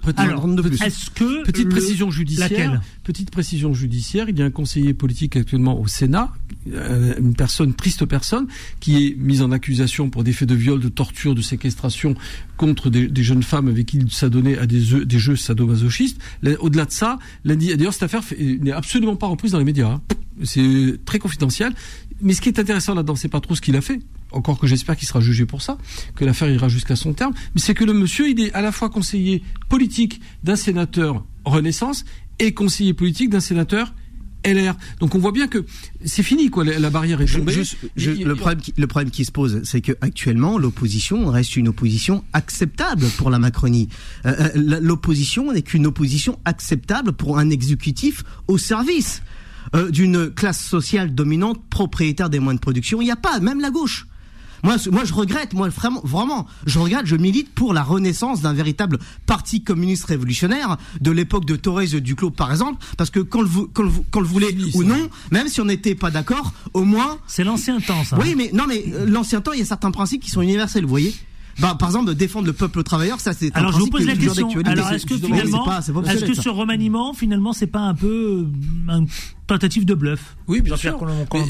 de plus. Est-ce que petite le- précision judiciaire Laquelle Petite précision judiciaire. Il y a un conseiller politique actuellement au Sénat, euh, une personne triste personne qui est mise en accusation pour des faits de viol, de torture, de séquestration contre des, jeunes femmes avec qui il s'adonnait à des, jeux sadomasochistes. Là, Au-delà de ça, d'ailleurs cette affaire n'est absolument pas reprise dans les médias. hein. C'est très confidentiel. Mais ce qui est intéressant là-dedans, c'est pas trop ce qu'il a fait. Encore que j'espère qu'il sera jugé pour ça, que l'affaire ira jusqu'à son terme. Mais c'est que le monsieur, il est à la fois conseiller politique d'un sénateur Renaissance et conseiller politique d'un sénateur LR. Donc on voit bien que c'est fini, quoi. La, la barrière est tombée. je- le, problème qui, le problème qui se pose, c'est que actuellement, l'opposition reste une opposition acceptable pour la Macronie. Euh, euh, l'opposition n'est qu'une opposition acceptable pour un exécutif au service euh, d'une classe sociale dominante, propriétaire des moyens de production. Il n'y a pas, même la gauche. Moi, je regrette, moi, vraiment, vraiment, je regrette, je milite pour la renaissance d'un véritable parti communiste révolutionnaire de l'époque de Thorez Duclos, par exemple, parce que quand le, quand le, vou- quand le voulait ou non, même si on n'était pas d'accord, au moins. C'est l'ancien temps, ça. Oui, mais non, mais euh, l'ancien temps, il y a certains principes qui sont universels, vous voyez. Bah, par exemple, de défendre le peuple travailleur, ça, c'est un Alors je vous pose la question. Alors est-ce que finalement, est-ce que ce remaniement, finalement, c'est pas un peu euh, une tentative de bluff? Oui, bien sûr.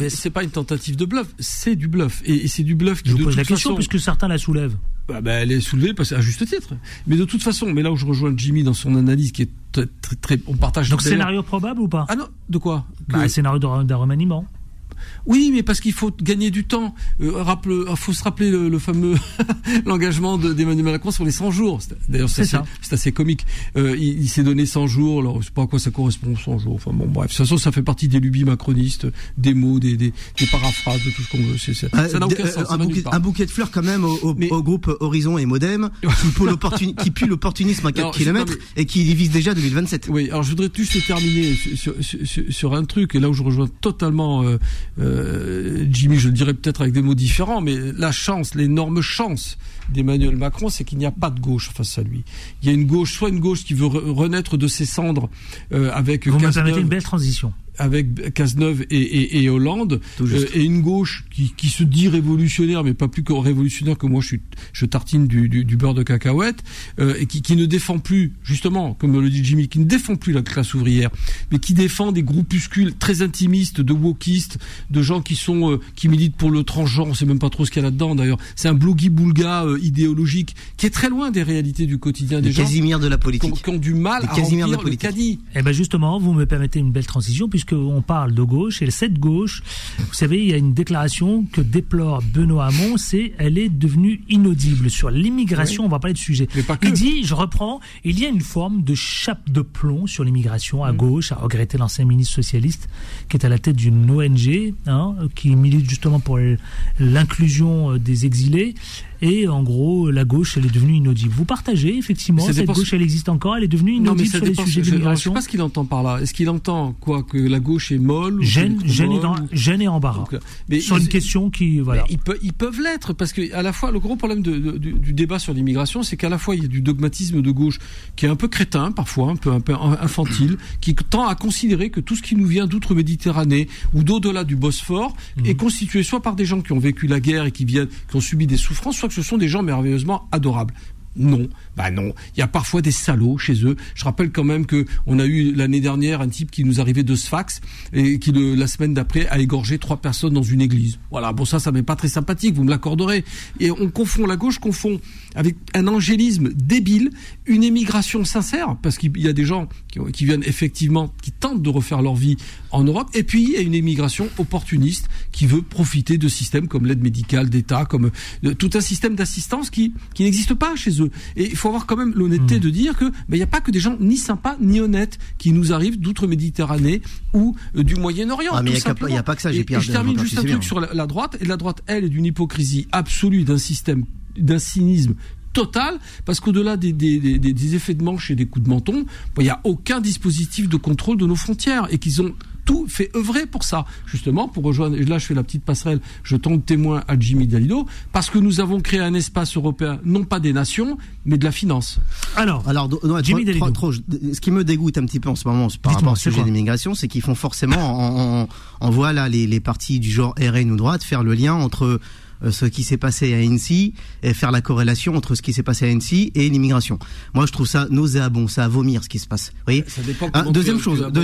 C'est pas une tentative de bluff, c'est du bluff. Et, et c'est du bluff qui Je vous pose la question façon- puisque certains la soulèvent. Bah, bah, elle est soulevée parce, à juste titre. Mais de toute façon, mais là où je rejoins Jimmy dans son analyse qui est très, très, très- on partage. Donc scénario probable ou pas? Ah non, de quoi? Bah, Que- scénario d'un remaniement. Oui, mais parce qu'il faut gagner du temps. Euh, rappele, il faut se rappeler le, le fameux l'engagement de- d'Emmanuel Macron sur les 100 jours. D'ailleurs, c'est assez, assez comique. Euh, il il s'est donné 100 jours. Alors, je sais pas à quoi ça correspond 100 jours. Enfin bon, bref. De toute façon, ça fait partie des lubies macronistes, des mots, des, des, des paraphrases, de tout ce qu'on veut. C'est- c'est- Euh, ça n'a aucun euh, sens. ça un, bouquet, un de fleurs quand même au, au- au groupe Horizon et Modem qui pue l'opportuni- qui pue l'opportunisme à 4 Alors, je- km et qui vise déjà 2027. Oui, alors je voudrais juste terminer sur, sur, sur- sur un truc, et là où je rejoins totalement euh, euh, Jimmy, je le dirais peut-être avec des mots différents, mais la chance, l'énorme chance d'Emmanuel Macron, c'est qu'il n'y a pas de gauche face à lui. Il y a une gauche, soit une gauche qui veut re- renaître de ses cendres euh, avec Vous me permettez une belle transition. avec Cazeneuve et, et, et Hollande, euh, et une gauche qui, qui se dit révolutionnaire, mais pas plus que révolutionnaire que moi, je, suis, je tartine du, du, du beurre de cacahuète, euh, et qui, qui ne défend plus, justement, comme le dit Jimmy, qui ne défend plus la classe ouvrière, mais qui défend des groupuscules très intimistes, de wokistes, de gens qui sont euh, qui militent pour le transgenre, on sait même pas trop ce qu'il y a là-dedans d'ailleurs. C'est un blogi-boulga euh, idéologique qui est très loin des réalités du quotidien des gens. Casimir de la Qui ont, politique. qui ont du mal Les à Casimir de la remplir le politique. caddie. Eh ben justement, vous me permettez une belle transition puisque puisqu'on parle de gauche, et cette gauche, vous savez, il y a une déclaration que déplore Benoît Hamon, c'est elle est devenue inaudible. Sur l'immigration, on va parler de sujet. Il dit, je reprends, il y a une forme de chape de plomb sur l'immigration à gauche, à regretter l'ancien ministre socialiste qui est à la tête d'une ONG, hein, qui milite justement pour l'inclusion euh, des exilés. Et en gros, la gauche, elle est devenue inaudible. Vous partagez, effectivement, cette dépend- gauche, elle existe encore, elle est devenue Non, mais inaudible ça sur les dépend. sujets Je, alors, je sais d'immigration. pas ce qu'il entend par là. Est-ce qu'il entend quoi que la gauche est molle Gêne, gêne, et, dans- ou- gêne et embarras. Donc, euh, mais sur ils- une question qui, voilà. Ils, peuvent, ils peuvent l'être parce que à la fois le gros problème de- de- du, du débat sur l'immigration, c'est qu'à la fois il y a du dogmatisme de gauche qui est un peu crétin parfois, un peu un peu infantile, qui tend à considérer que tout ce qui nous vient d'outre-Méditerranée ou d'au-delà du Bosphore Mhm. est constitué soit par des gens qui ont vécu la guerre et qui viennent, qui ont subi des souffrances, soit que ce sont des gens merveilleusement adorables. Non, bah non. Il y a parfois des salauds chez eux. Je rappelle quand même que on a eu l'année dernière un type qui nous arrivait de Sfax et qui la semaine d'après a égorgé trois personnes dans une église. Voilà, bon ça, ça m'est pas très sympathique, vous me l'accorderez. Et on confond la gauche confond avec un angélisme débile une émigration sincère parce qu'il y a des gens qui, qui viennent effectivement qui tentent de refaire leur vie en Europe et puis il y a une émigration opportuniste qui veut profiter de systèmes comme l'aide médicale d'État, comme euh, tout un système d'assistance qui qui n'existe pas chez eux. Et il faut avoir quand même l'honnêteté de dire que ben, il n'y a pas que des gens ni sympas ni honnêtes qui nous arrivent d'outre-Méditerranée ou euh, du Moyen-Orient. Ah, mais il y a pas que ça, j'ai je termine juste un truc bien. sur la, la droite. Et la droite, elle, est d'une hypocrisie absolue d'un système, d'un cynisme total, parce qu'au-delà des, des, des- des effets de manche et des coups de menton, ben, il n'y a aucun dispositif de contrôle de nos frontières et qu'ils ont tout fait œuvrer pour ça, justement, pour rejoindre, et là je fais la petite passerelle, je tombe témoin à Jimmy Dalido, parce que nous avons créé un espace européen, non pas des nations, mais de la finance. Alors, Alors, non, Jimmy trop- Dalidou. trop- trop- ce qui me dégoûte un petit peu en ce moment par rapport au sujet d'immigration, c'est qu'ils font forcément, en, en, en voilà les, les partis du genre RN ou droite, faire le lien entre ce qui s'est passé à Annecy et faire la corrélation entre ce qui s'est passé à Annecy et l'immigration. Moi, je trouve ça nauséabond, ça à vomir ce qui se passe. Vous voyez Ça dépend Ah, comment deuxième tu- chose, tu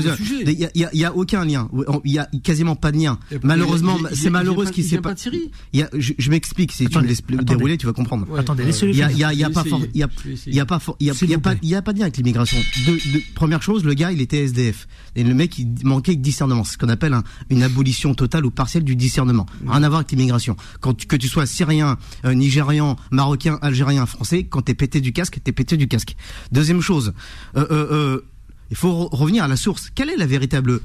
il y y y a aucun lien, il y a quasiment pas de lien. Malheureusement, c'est malheureux ce qui s'est vient pas pas. de Syrie Il y a, je, je m'explique, si tu Attendez, me laisses dérouler, tu vas comprendre. Ouais, Attendez, laissez-le Il y a, y y pas, essayer. for- il y a, Je vais essayer. il y a pas, for- il y a, S'il il y a vous pas, plaît. il y a pas de lien avec l'immigration. De, de- première chose, le gars, il était SDF. Et le mec, il manquait de discernement. C'est ce qu'on appelle un- une abolition totale ou partielle du discernement. Rien à voir avec l'immigration. Quand tu, que tu sois syrien, euh, nigérian, marocain, algérien, français, quand t'es pété du casque, t'es pété du casque. Deuxième chose, euh, euh, il faut re- revenir à la source. Quelle est la véritable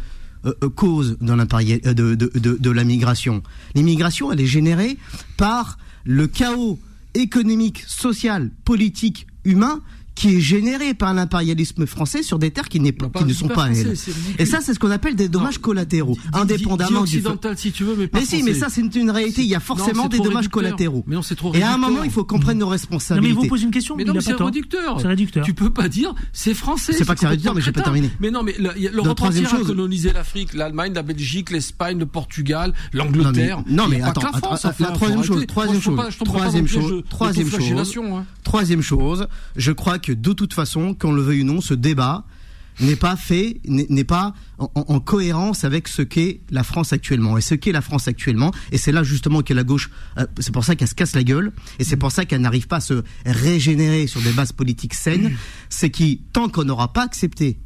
cause de, de la migration? L'immigration, elle est générée par le chaos économique, social, politique, humain qui est généré par l'impérialisme français sur des terres qui, n'est pas- Non, pas- qui ne sont pas français, elles. Et ça, c'est ce qu'on appelle des dommages collatéraux, Dis- dis- indépendamment du... occidental si tu veux, mais pas Mais si, mais français. ça, c'est une, réalité. Il y a Non, forcément c'est des dommages réducteur. collatéraux. Mais non, c'est trop Et à un moment, il faut qu'on prenne nos Non, mais responsabilités. il vous pose une question, Mais non, c'est réducteur. C'est réducteur. Tu peux pas dire c'est français. C'est pas que c'est réducteur, mais j'ai pas terminé. Mais non, mais l'Europe troisième entière a chose- colonisé l'Afrique, l'Allemagne, la Belgique, l'Espagne, le Portugal, l'Angleterre. Non, mais- non, attends, la troisième chose, troisième chose, troisième chose, troisième chose, troisième chose, je crois que de toute façon, qu'on le veuille ou non, ce débat n'est pas fait, n'est pas en, en- en cohérence avec ce qu'est la France actuellement. Et ce qu'est la France actuellement, et c'est là justement que la gauche, euh, c'est pour ça qu'elle se casse la gueule, et c'est pour ça qu'elle n'arrive pas à se régénérer sur des bases politiques saines, c'est qui, tant qu'on n'aura pas accepté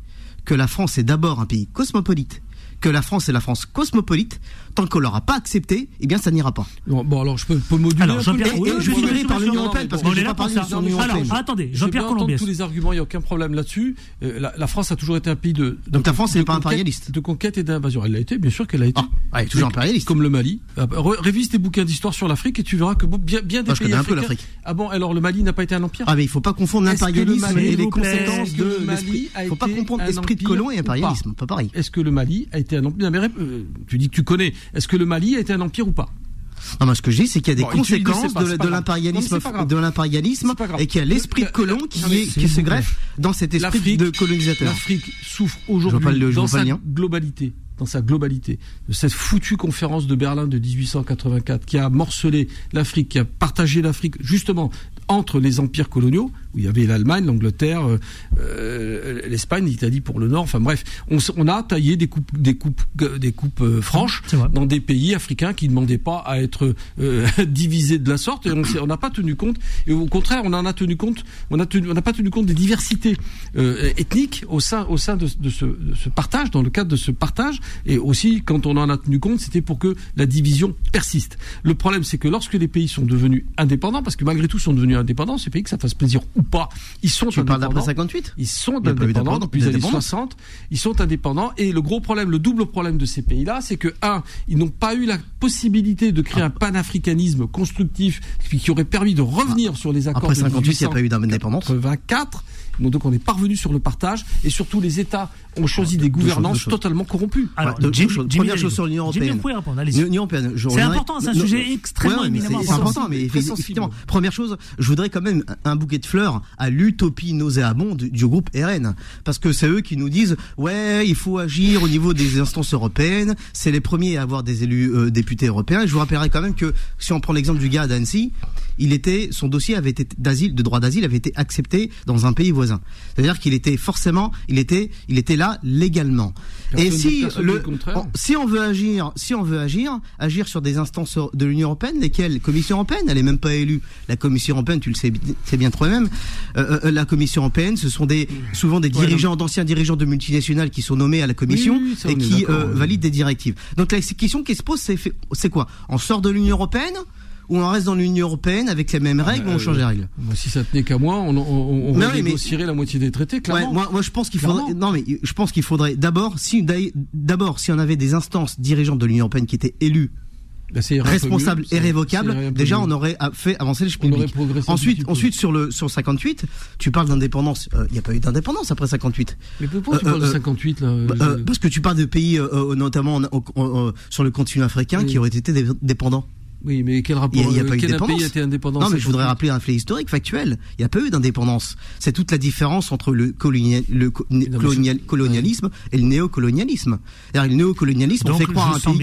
que la France est d'abord un pays cosmopolite, que la France est la France cosmopolite, tant qu'on l'aura pas accepté, eh bien ça n'ira pas. Bon, bon, alors je peux, peux moduler Alors, un peu oui, et je finirai par l'Union européenne, parce que j'ai est pas là pour parlé ça. sur l'Union Alors, européenne. attendez, Je Jean-Pierre Colombiès. tous les arguments, il n'y a aucun problème là-dessus. Euh, la, la France a toujours été un pays de. de Donc la France de n'est pas conquête- impérialiste. De conquête et d'invasion. Elle l'a été, bien sûr qu'elle a été. Ah, elle est toujours impérialiste. Comme le Mali. Euh, re- Révise tes bouquins d'histoire sur l'Afrique et tu verras que bien, bien des Moi, je pays connais un peu africains- l'Afrique. Ah bon, alors le Mali n'a pas été un empire? Ah mais il faut pas confondre Est-ce que le l'impérialisme Mali, et les conséquences de l'esprit. a Il faut pas été confondre un esprit de empire colon et impérialisme, pas pareil. Est-ce que le Mali a été un empire? Euh, Tu dis que tu connais. Est-ce que le Mali a été un empire ou pas? Non, moi ce que je dis c'est qu'il y a des Bon, conséquences pas- de, de l'impérialisme mais et qu'il y a l'esprit de colon qui, non, mais est- qui se greffe dans cet esprit de colonisateur. L'Afrique souffre aujourd'hui dans sa globalité, dans sa globalité, de cette foutue conférence de Berlin de 1884 qui a morcelé l'Afrique, qui a partagé l'Afrique justement entre les empires coloniaux. Où il y avait l'Allemagne, l'Angleterre, euh, euh, l'Espagne, l'Italie pour le Nord. Enfin bref, on, a taillé des coupes, des coupes, des coupes euh, franches dans des pays africains qui ne demandaient pas à être euh, divisés de la sorte. Et on n'a pas tenu compte. Et au contraire, on en a tenu compte. On n'a pas tenu compte des diversités ethniques au sein, au sein de, de ce, de ce partage, dans le cadre de ce partage. Et aussi, quand on en a tenu compte, c'était pour que la division persiste. Le problème, c'est que lorsque les pays sont devenus indépendants, parce que malgré tout, ils sont devenus indépendants, ces pays, que ça fasse plaisir ou pas, ils sont Tu parles indépendants. d'après 58 Ils sont Il indépendants depuis les années d'indépendance. 60. Ils sont indépendants. Et le gros problème, le double problème de ces pays-là, c'est que, un, ils n'ont pas eu la possibilité de créer un panafricanisme constructif qui aurait permis de revenir sur les accords Après de 58, il n'y a pas eu d'indépendance? 1884. Donc on est parvenu sur le partage et surtout les États ont choisi des gouvernances totalement corrompues. Alors, Première chose sur l'Union européenne. L'Union C'est important, c'est un sujet extrêmement éminemment C'est important. mais effectivement, première chose, je voudrais quand même un bouquet de fleurs à l'utopie nauséabonde du groupe RN. Parce que c'est eux qui nous disent, ouais, il faut agir au niveau des instances européennes, c'est les premiers à avoir des élus euh, députés européens. Et je vous rappellerai quand même que, si on prend l'exemple du gars d'Annecy, il était, son dossier avait été d'asile, de droit d'asile avait été accepté dans un pays voisin. C'est-à-dire qu'il était forcément, il était, il était là légalement. Personne Et si le, on- si on veut agir, si on veut agir, agir sur des instances de l'Union européenne, lesquelles Commission européenne, elle est même pas élue. La Commission européenne, tu le sais, sais bien toi-même, euh, euh, la Commission européenne, ce sont des souvent des Ouais, dirigeants, d'anciens dirigeants de multinationales qui sont nommés à la Commission Oui, oui, ça, et qui euh, valident des directives. Donc la question qui se pose, c'est c'est quoi? On sort de l'Union européenne ou on reste dans l'Union européenne avec les mêmes règles ou on Euh, change les règles si ça tenait qu'à moi, on, on, on, mais- la moitié des traités, clairement. Ouais, moi, moi, je pense qu'il faudrait. Non, mais je pense qu'il faudrait d'abord, si d'ailleurs- d'abord, si on avait des instances dirigeantes de l'Union européenne qui étaient élues, Bah, responsables et peu déjà on aurait a- fait avancer les On aurait publics. progressé un Ensuite, ensuite sur le sur 58, tu parles d'indépendance. Il n'y a pas eu d'indépendance après 58. Mais pourquoi tu Euh, parles de euh, 58 là Bah, euh, parce que tu parles de pays, euh, euh, notamment en- en- en- sur le continent africain, Oui. qui auraient été dé- dépendants. Oui, mais quel rapport Il n'y a, euh, pas eu d'indépendance. a été indépendant Non, mais je 58? voudrais rappeler un fait historique, factuel. Il n'y a pas eu d'indépendance. C'est toute la différence entre le, colonial- le co- mais colonial- colonialisme et le néocolonialisme. C'est-à-dire, le néocolonialisme, on fait croire à un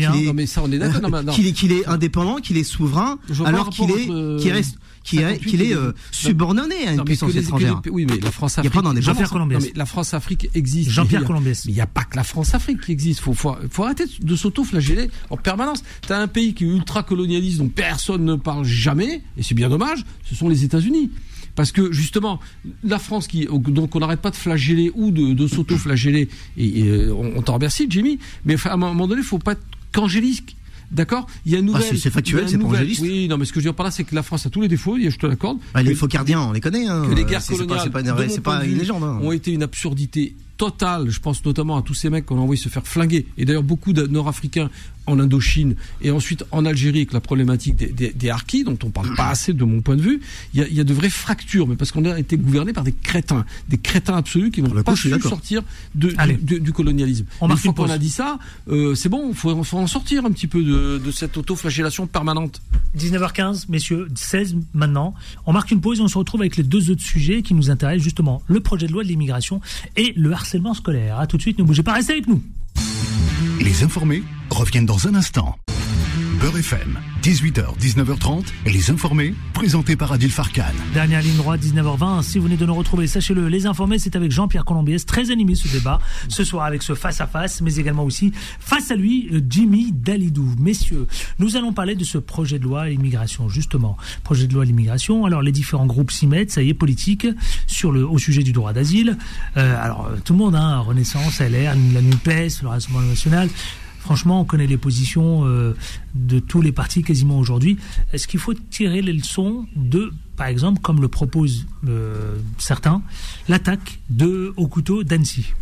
pays qu'il est, indépendant, qu'il est souverain, alors le qu'il est, entre, qu'il reste, qu'il est, 58 qu'il est et euh, subordonné à une Non, puissance les- étrangère. les- oui, mais la France Il a Afrique. pas d'indépendance. Jean-Pierre Colombiès. Non, mais la France Afrique existe. Jean-Pierre Il y a- Colombiès. Mais il n'y a pas que la France Afrique qui existe. Faut, faut, faut arrêter de s'auto-flageller en permanence. T'as un pays qui est ultra colonialiste dont personne ne parle jamais, et c'est bien dommage. Ce sont les États-Unis. Parce que justement, la France qui donc on n'arrête pas de flageller ou de, de s'auto-flageller et, et, euh, on, on t'en remercie, Jimmy. Mais à un moment donné, il faut pas être qu'angélisque. D'accord? Il y a une Ah, nouvelle. c'est- c'est factuel, c'est pas. Oui, non, mais ce que je veux dire par là, c'est que la France a tous les défauts. Je te l'accorde. Bah, les Que- faux cardiens, on les connaît. Hein. que les guerres c'est pas- coloniales, c'est pas, une- pas une vue, légende. hein. ont été une absurdité totale. Je pense notamment à tous ces mecs qu'on a envoyé se faire flinguer. Et d'ailleurs, beaucoup de Nord-Africains en Indochine et ensuite en Algérie avec la problématique des, des, des harkis, dont on parle pas assez de mon point de vue. Il y a, il y a de vraies fractures, mais parce qu'on a été gouverné par des crétins, des crétins absolus qui n'ont pas su sortir de, du, du- colonialisme. On Une fois qu'on a dit ça, euh, c'est bon, il faut, faut en sortir un petit peu de, de cette auto-flagellation permanente. 19h15, messieurs, 16 maintenant. On marque une pause et on se retrouve avec les deux autres sujets qui nous intéressent, justement le projet de loi de l'immigration et le harcèlement scolaire. À tout de suite, ne bougez pas, restez avec nous. Les informés reviennent dans un instant. Beurre FM, 18h, 19h30, et les informés, présentés par Adil Farkan. Dernière ligne droite, 19h20. Si vous venez de nous retrouver, sachez-le, les informés, c'est avec Jean-Pierre Colombiès, très animé ce débat, ce soir avec ce face-à-face, mais également aussi face à lui, euh, Jimmy Dalidou. Messieurs, nous allons parler de ce projet de loi à l'immigration, justement. Projet de loi à l'immigration. Alors, les différents groupes s'y mettent, ça y est, politique, sur le, au sujet du droit d'asile. Euh, alors, euh, tout le monde, hein, Renaissance, LR, la NUPES, le Rassemblement national. Franchement, on connaît les positions euh, de tous les partis quasiment aujourd'hui. Est-ce qu'il faut tirer les leçons de, par exemple, comme le proposent euh, certains, l'attaque de au couteau d'Annecy?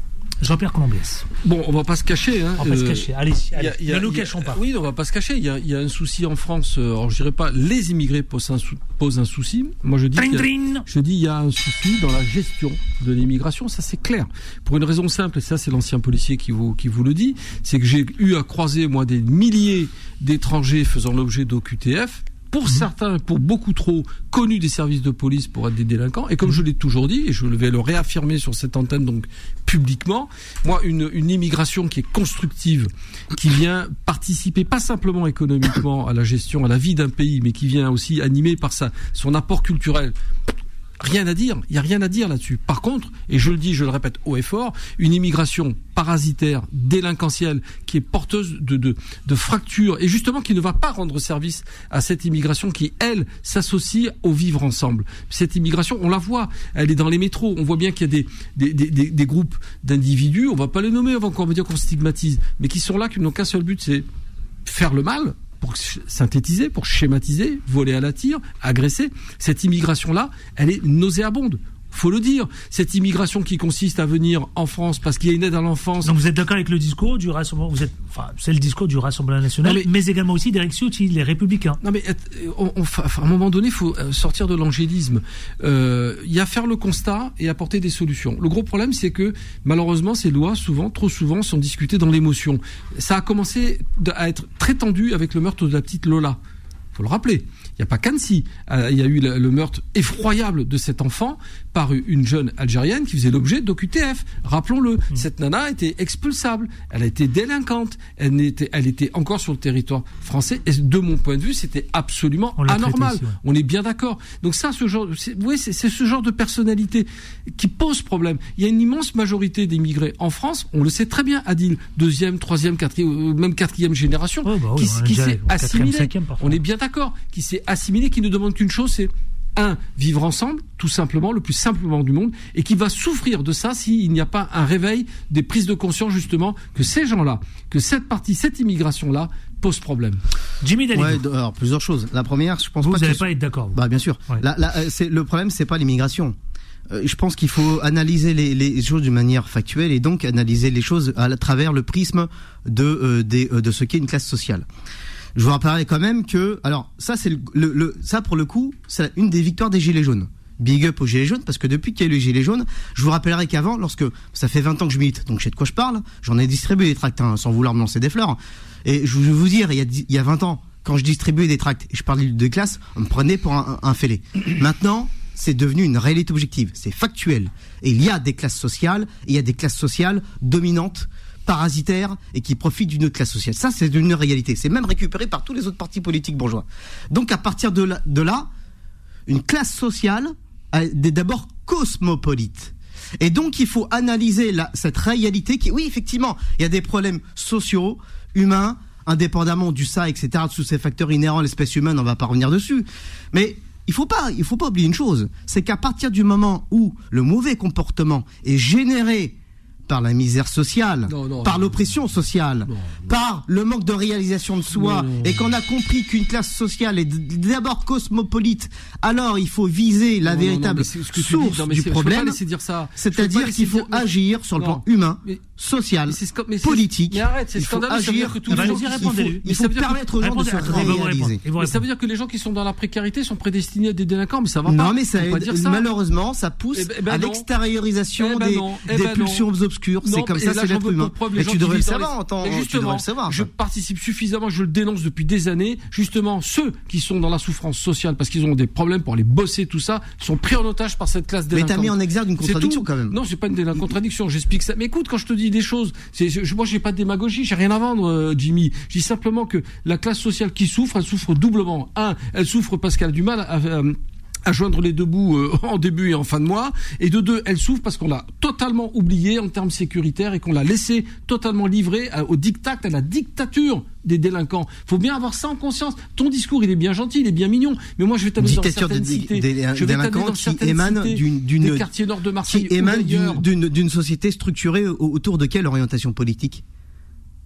Jean-Pierre Colombiès. Bon, on va pas se cacher. Hein, On va pas se euh, cacher. Allez. il y a- ne nous a- cachons pas. Oui, on va pas se cacher. Il y a, il y a un souci en France. euh, Alors, je dirais pas les immigrés posent un, sou- posent un souci. Moi, je dis, trin. je dis, il y a un souci dans la gestion de l'immigration. Ça, c'est clair. Pour une raison simple, et ça, c'est l'ancien policier qui vous, qui vous le dit, c'est que j'ai eu à croiser moi des milliers d'étrangers faisant l'objet d'OQTF. Pour certains, pour beaucoup trop connus des services de police pour être des délinquants. Et comme je l'ai toujours dit, et je vais le réaffirmer sur cette antenne donc publiquement, moi une, une immigration qui est constructive, qui vient participer pas simplement économiquement à la gestion, à la vie d'un pays, mais qui vient aussi animer par sa, son apport culturel Rien à dire, il y a rien à dire là-dessus. Par contre, et je le dis, je le répète haut et fort, une immigration parasitaire, délinquentielle, qui est porteuse de, fractures et justement qui ne va pas rendre service à cette immigration qui, elle, s'associe au vivre ensemble. Cette immigration, on la voit, elle est dans les métros. On voit bien qu'il y a des, groupes d'individus, on va pas les nommer, on va encore dire qu'on stigmatise, mais qui sont là, qui n'ont qu'un seul but, c'est faire le mal, pour synthétiser, pour schématiser, voler à la tire, agresser. Cette immigration-là, elle est nauséabonde. Faut le dire. Cette immigration qui consiste à venir en France parce qu'il y a une aide à l'enfance. Donc vous êtes d'accord avec le discours du Rassemblement Vous êtes, enfin, c'est le discours du Rassemblement national, mais, également aussi d'Eric Ciotti, les Républicains. Non mais euh, on, on à un moment donné, il faut euh, sortir de l'angélisme. Euh, Il y a faire le constat et apporter des solutions. Le gros problème, c'est que malheureusement, ces lois, souvent, trop souvent, sont discutées dans l'émotion. Ça a commencé à être très tendu avec le meurtre de la petite Lola. Faut le rappeler. Il n'y a pas qu'Annecy. Il y a eu le meurtre effroyable de cet enfant par une jeune Algérienne qui faisait l'objet d'OQTF. Rappelons-le. Mmh. Cette nana était expulsable. Elle a été délinquante. Elle était, elle était encore sur le territoire français. Et de mon point de vue, c'était absolument On l'a traité anormal. On est bien d'accord. Donc ça, ce genre, c'est, oui, c'est, c'est ce genre de personnalité qui pose problème. Il y a une immense majorité d'immigrés en France. On le sait très bien, Adil, deuxième, troisième, quatrième, euh, même quatrième génération, bah oui, qui, qui s'est assimilé. On est bien d'accord, qui s'est assimilé, qui ne demande qu'une chose, c'est un, vivre ensemble, tout simplement, le plus simplement du monde, et qui va souffrir de ça s'il n'y a pas un réveil des prises de conscience, justement, que ces gens-là, que cette partie, cette immigration-là, pose problème. Jimmy Dallido. Ouais, alors plusieurs choses. La première, je pense Vous, pas vous n'allez pas être d'accord. Bah bien sûr. Ouais. Là, là, c'est le problème, c'est pas l'immigration. Euh, je pense qu'il faut analyser les, les choses d'une manière factuelle et donc analyser les choses à travers le prisme de euh, des, euh, de ce qu'est une classe sociale. Je vous rappellerai quand même que alors ça c'est le, ça pour le coup c'est une des victoires des gilets jaunes. Big up aux gilets jaunes parce que depuis qu'il y a eu les gilets jaunes, je vous rappellerai qu'avant, lorsque ça fait 20 ans que je milite, donc je sais de quoi je parle, j'en ai distribué des tracts hein, sans vouloir me lancer des fleurs. Et je vais vous dire, il y a, il y a 20 ans, quand je distribuais des tracts et je parlais de classe, on me prenait pour un, un fêlé. Maintenant, c'est devenu une réalité objective, c'est factuel. Et il y a des classes sociales, et il y a des classes sociales dominantes, parasitaires, et qui profitent d'une autre classe sociale. Ça, c'est une réalité. C'est même récupéré par tous les autres partis politiques bourgeois. Donc, à partir de là, une classe sociale est d'abord cosmopolite. Et donc, il faut analyser cette réalité qui, oui, effectivement, il y a des problèmes sociaux, humains, indépendamment du ça, etc., de tous ces facteurs inhérents à l'espèce humaine, on va pas revenir dessus. Mais il faut pas, il faut pas oublier une chose, c'est qu'à partir du moment où le mauvais comportement est généré par la misère sociale, Non, non, par l'oppression sociale, par le manque de réalisation de soi, et qu'on a compris qu'une classe sociale est d'abord cosmopolite, alors il faut viser la véritable source du problème. C'est-à-dire qu'il faut agir sur le plan humain, Mais- social, Mais c'est sco- mais c'est- politique. Mais arrête, c'est scandaleux, agir. que tous les gens il faut- Mais permettre aux gens de se réaliser. Mais ça veut dire que les gens qui sont dans la précarité sont prédestinés à des délinquants, mais ça va pas. Non, mais ça Faut pas aide- dire ça. malheureusement, ça pousse à l'extériorisation des, pulsions obscures. C'est comme ça, c'est l'être humain. Et tu devrais le savoir Mais justement. Je participe suffisamment, je le dénonce depuis des années. Justement, ceux qui sont dans la souffrance sociale parce qu'ils ont des problèmes pour aller bosser, tout ça, sont pris en otage par cette classe Mais délinquante. t'as mis en exergue une contradiction quand même. Non, c'est pas une contradiction. J'explique ça. Mais écoute, quand je te dis des choses, c'est, je, moi, j'ai pas de démagogie, j'ai rien à vendre, euh, Jimmy. Je dis simplement que la classe sociale qui souffre, elle souffre doublement. Un, elle souffre parce qu'elle a du mal à, à joindre les deux bouts euh, en début et en fin de mois. Et de deux, elle souffre parce qu'on l'a totalement oublié en termes sécuritaires et qu'on l'a laissé totalement livré à- au dictat, à la dictature des délinquants. Faut bien avoir ça en conscience. Ton discours, il est bien gentil, il est bien mignon. Mais moi, je vais t'amener dans des, certaines cités. des- des Je vais t'amener délinquants dans qui émanent d'une, nord de Marseille qui émanent d'une, société structurée au- autour de quelle orientation politique?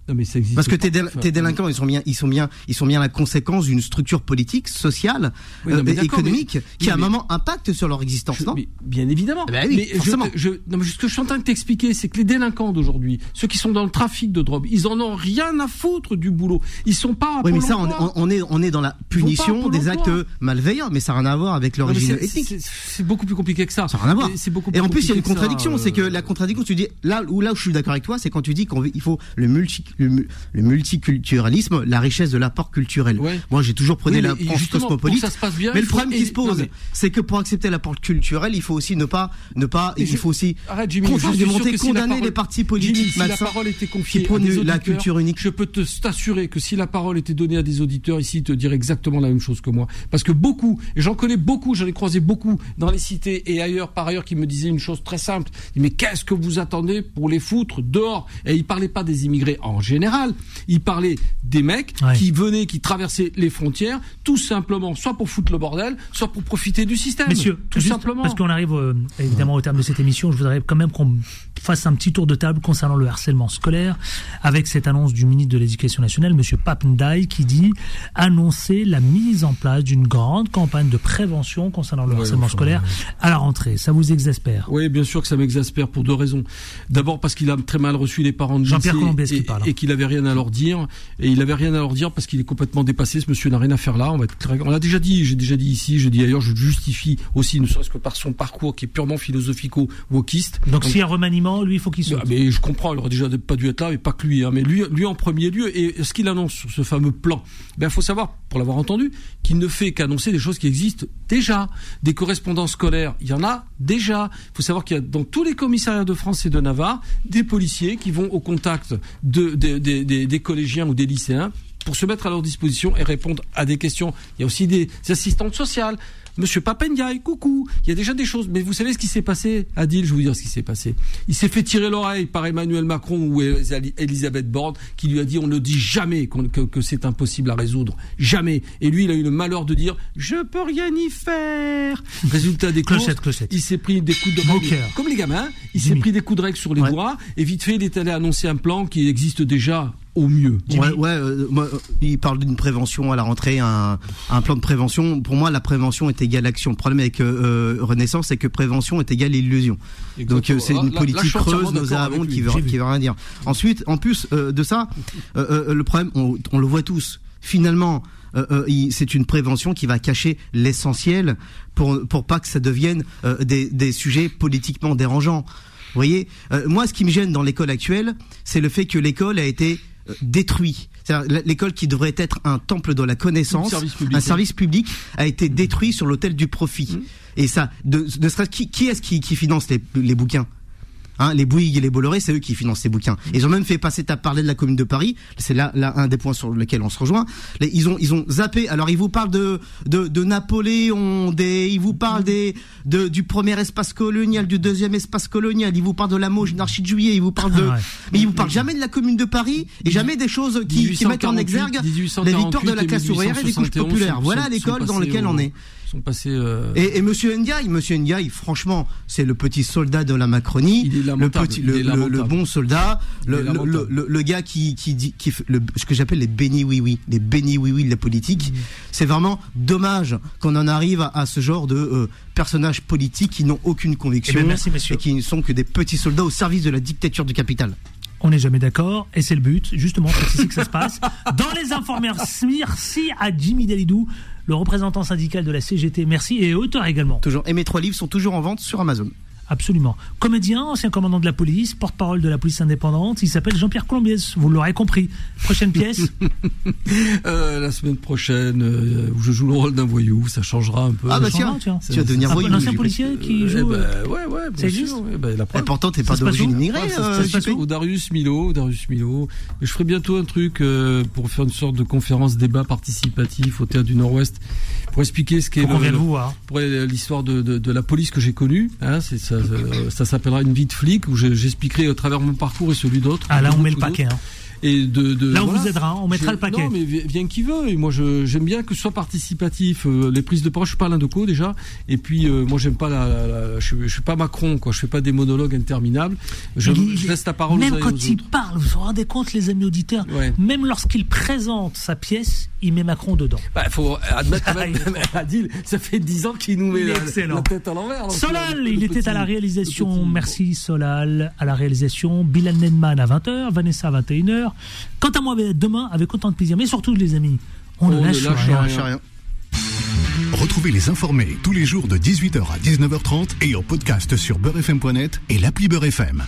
Non, mais ça existe Parce que tes, dél- Enfin, tes délinquants, ils sont bien, ils sont bien, ils sont bien la conséquence d'une structure politique, sociale, Oui, non, euh, économique, mais- qui à un mais- moment impacte sur leur existence, Je- non mais bien évidemment. Bah oui, mais forcément. je, non, mais ce que je suis en train de t'expliquer, c'est que les délinquants d'aujourd'hui, ceux qui sont dans le trafic de drogue, ils en ont rien à foutre du boulot. Ils sont pas. à Oui, mais ça, on, est, on est dans la punition des actes malveillants, mais ça n'a rien à voir avec l'origine c'est- ethnique. c'est- beaucoup plus compliqué que ça. Ça n'a rien à voir. Beaucoup Et en plus il y a une que contradiction, c'est que euh, la contradiction, tu dis là où là où je suis d'accord avec toi, c'est quand tu dis qu'on veut- il faut le multi, le, le multiculturalisme, la richesse de l'apport culturel. Moi, j'ai toujours prôné Oui, l'approche cosmopolite. ça se passe bien, mais le problème qui se pose, mais- c'est que pour accepter l'apport culturel, il faut aussi ne pas, ne pas, Et il je- faut aussi Arrête, Jimmy, démonter, si condamner parole- les partis politiques Jimmy, si la parole était confiée à des la culture unique. je peux te t'assurer que si la parole était donnée à des auditeurs ici, ils te diraient exactement la même chose que moi. Parce que beaucoup, et j'en connais beaucoup, j'en ai croisé beaucoup dans les cités et ailleurs, par ailleurs, qui me disaient une chose très simple. Mais qu'est-ce que vous attendez pour les foutre dehors? Et ils parlaient pas des immigrés en général. Ils parlaient des mecs qui venaient, qui traversaient les frontières, tout simplement, soit pour foutre le bordel, soit pour profiter du système. Messieurs, tout simplement. Parce qu'on arrive euh, évidemment au terme de cette émission, je voudrais quand même qu'on fasse un petit tour de table concernant le harcèlement scolaire, avec cette annonce du ministre de l'Éducation nationale, Monsieur Papendai, qui dit annoncer la mise en place d'une grande campagne de prévention concernant le Ouais, harcèlement enfin, scolaire à la rentrée. Ça vous exaspère? Oui, bien sûr que ça m'exaspère pour deux raisons. D'abord parce qu'il a très mal reçu les parents de Jean-Pierre et, et qu'il avait rien à leur dire. Et il avait rien à leur dire parce qu'il est complètement dépassé. Ce monsieur n'a rien à faire là. On va être très- on l'a déjà dit. J'ai déjà dit ici. Je dis ailleurs. Je justifie aussi, ne serait-ce que par son parcours qui est purement philosophico-wokiste. Donc, s'il y a remaniement, lui, il faut qu'il saute. Ah, mais je comprends, il aurait déjà pas dû être là, mais pas que lui. Hein, mais lui, lui en premier lieu, et ce qu'il annonce sur ce fameux plan, ben faut savoir, pour l'avoir entendu, qu'il ne fait qu'annoncer des choses qui existent déjà. Des correspondants scolaires, il y en a déjà. Il faut savoir qu'il y a dans tous les commissariats de France et de Navarre des policiers qui vont au contact de, de- de- des- des collégiens ou des lycéens pour se mettre à leur disposition et répondre à des questions. Il y a aussi des assistantes sociales. Monsieur Papendiaï, coucou. Il y a déjà des choses. Mais vous savez ce qui s'est passé, Adil? Je vais vous dire ce qui s'est passé. Il s'est fait tirer l'oreille par Emmanuel Macron ou Elisabeth Borne qui lui a dit on ne dit jamais que, que c'est impossible à résoudre. Jamais. Et lui, il a eu le malheur de dire je peux rien y faire. Résultat des courses, Clochette, clochette. il s'est pris des coups de règle. Comme les gamins, il s'est pris des coups de règle sur les doigts et vite fait, il est allé annoncer un plan qui existe déjà au mieux. Ouais, ouais, euh, moi, euh, il parle d'une prévention à la rentrée, un, un plan de prévention. Pour moi, la prévention est égale action. Le problème avec euh, euh, Renaissance, c'est que prévention est égale illusion. Donc euh, c'est Là- une là- là, politique suis entièrement creuse, nauséabonde, qui veut, qui veut rien dire. Ensuite, en plus euh, de ça, euh, euh, le problème, on, on le voit tous. Finalement, euh, euh, il- c'est une prévention qui va cacher l'essentiel pour pour pas que ça devienne euh, des, des sujets politiquement dérangeants. Vous voyez, Euh, moi, ce qui me gêne dans l'école actuelle, c'est le fait que l'école a été détruit. L'école qui devrait être un temple de la connaissance, Un service public, un oui. service public, a été détruit sur l'autel du profit. Mmh. Et ça, de, qui, qui est-ce qui, qui finance les, les bouquins? Hein, les Bouygues et les Bolloré, c'est eux qui financent ces bouquins. Ils ont même fait passer, t'as parlé de la commune de Paris, c'est là, là un des points sur lesquels on se rejoint. Ils ont, ils ont zappé. Alors ils vous parlent de, de, de Napoléon, des, ils vous parlent des, de, du premier espace colonial, du deuxième espace colonial. Ils vous parlent de la monarchie de Juillet. Ils vous parlent de, Ouais. mais ils vous parlent jamais de la commune de Paris et jamais des choses qui, qui mettent en 1848, exergue les victoires de la 1848 et classe ouvrière et des couches 1871 populaires. sont- Voilà l'école dans laquelle au- on est. Sont passés. euh, Et, et Monsieur Ndiaye, Monsieur Ndiaye, franchement, c'est le petit soldat de la Macronie, le lamentable, petit, il est le- lamentable. le bon soldat, le, est le, lamentable. le- le gars qui qui dit, qui fait le, ce que j'appelle les bénis oui oui, les bénis oui oui de la politique. Mmh. C'est vraiment dommage qu'on en arrive à, à ce genre de euh, personnages politiques qui n'ont aucune conviction Eh bien, merci, messieurs. et qui ne sont que des petits soldats au service de la dictature du capital. On n'est jamais d'accord, et c'est le but, justement, c'est ici que ça se passe. Dans les informeurs, merci à Jimmy Dalidou, le représentant syndical de la CGT, merci, et auteur également. Toujours. Et mes trois livres sont toujours en vente sur Amazon. Absolument. Comédien, ancien commandant de la police, porte-parole de la police indépendante, il s'appelle Jean-Pierre Colombiès, vous l'aurez compris. Prochaine pièce Euh, la semaine prochaine, euh, où je joue le rôle d'un voyou, ça changera un peu. Ah bah tiens, changera, tu Ça- vas devenir voyou, Un ancien policier qui Eh joue. ben, euh, ouais, ouais, ça bien sûr, ouais, ben, la preuve. Et pourtant, t'es pas d'origine immigrée. Ouais, euh, au Darius Milo, Darius Milo. Mais je ferai bientôt un truc euh, pour faire une sorte de conférence débat participatif au théâtre du Nord-Ouest pour expliquer ce qu'est l'histoire de, de, de la police que j'ai connue. Hein, c'est ça, euh, ça s'appellera une vie de flic où je- j'expliquerai à travers mon parcours et celui d'autres. Ah là, on met le paquet. hein. Et de, de- Là, on voilà. vous aidera, on mettra Je- le paquet. Non, mais vi- viens qui veut. Et moi, je- j'aime bien que ce soit participatif. Euh, les prises de parole, je suis pas Decaux déjà. Et puis, euh, moi, j'aime pas la, la- la- je, je suis pas Macron, quoi. Je fais pas des monologues interminables. Je, Il- je laisse la parole Même aux quand aux il autres. parle, vous vous rendez compte, les amis auditeurs, Ouais. même lorsqu'il présente sa pièce, il met Macron dedans. Bah, faut admettre quand même, Adil, ça fait 10 ans qu'il nous met Il la, tête à l'envers. Solal, le il petit- était à la réalisation. Merci Solal. À la réalisation. Bilal Nenman à 20h. Vanessa à 21h. Quant à moi, demain, avec autant de plaisir. Mais surtout, les amis, on, ne On ne lâche, lâche rien. rien. Retrouvez les informés tous les jours de 18h à 19h30 et en podcast sur beurrefm.net et l'appli Beurrefm.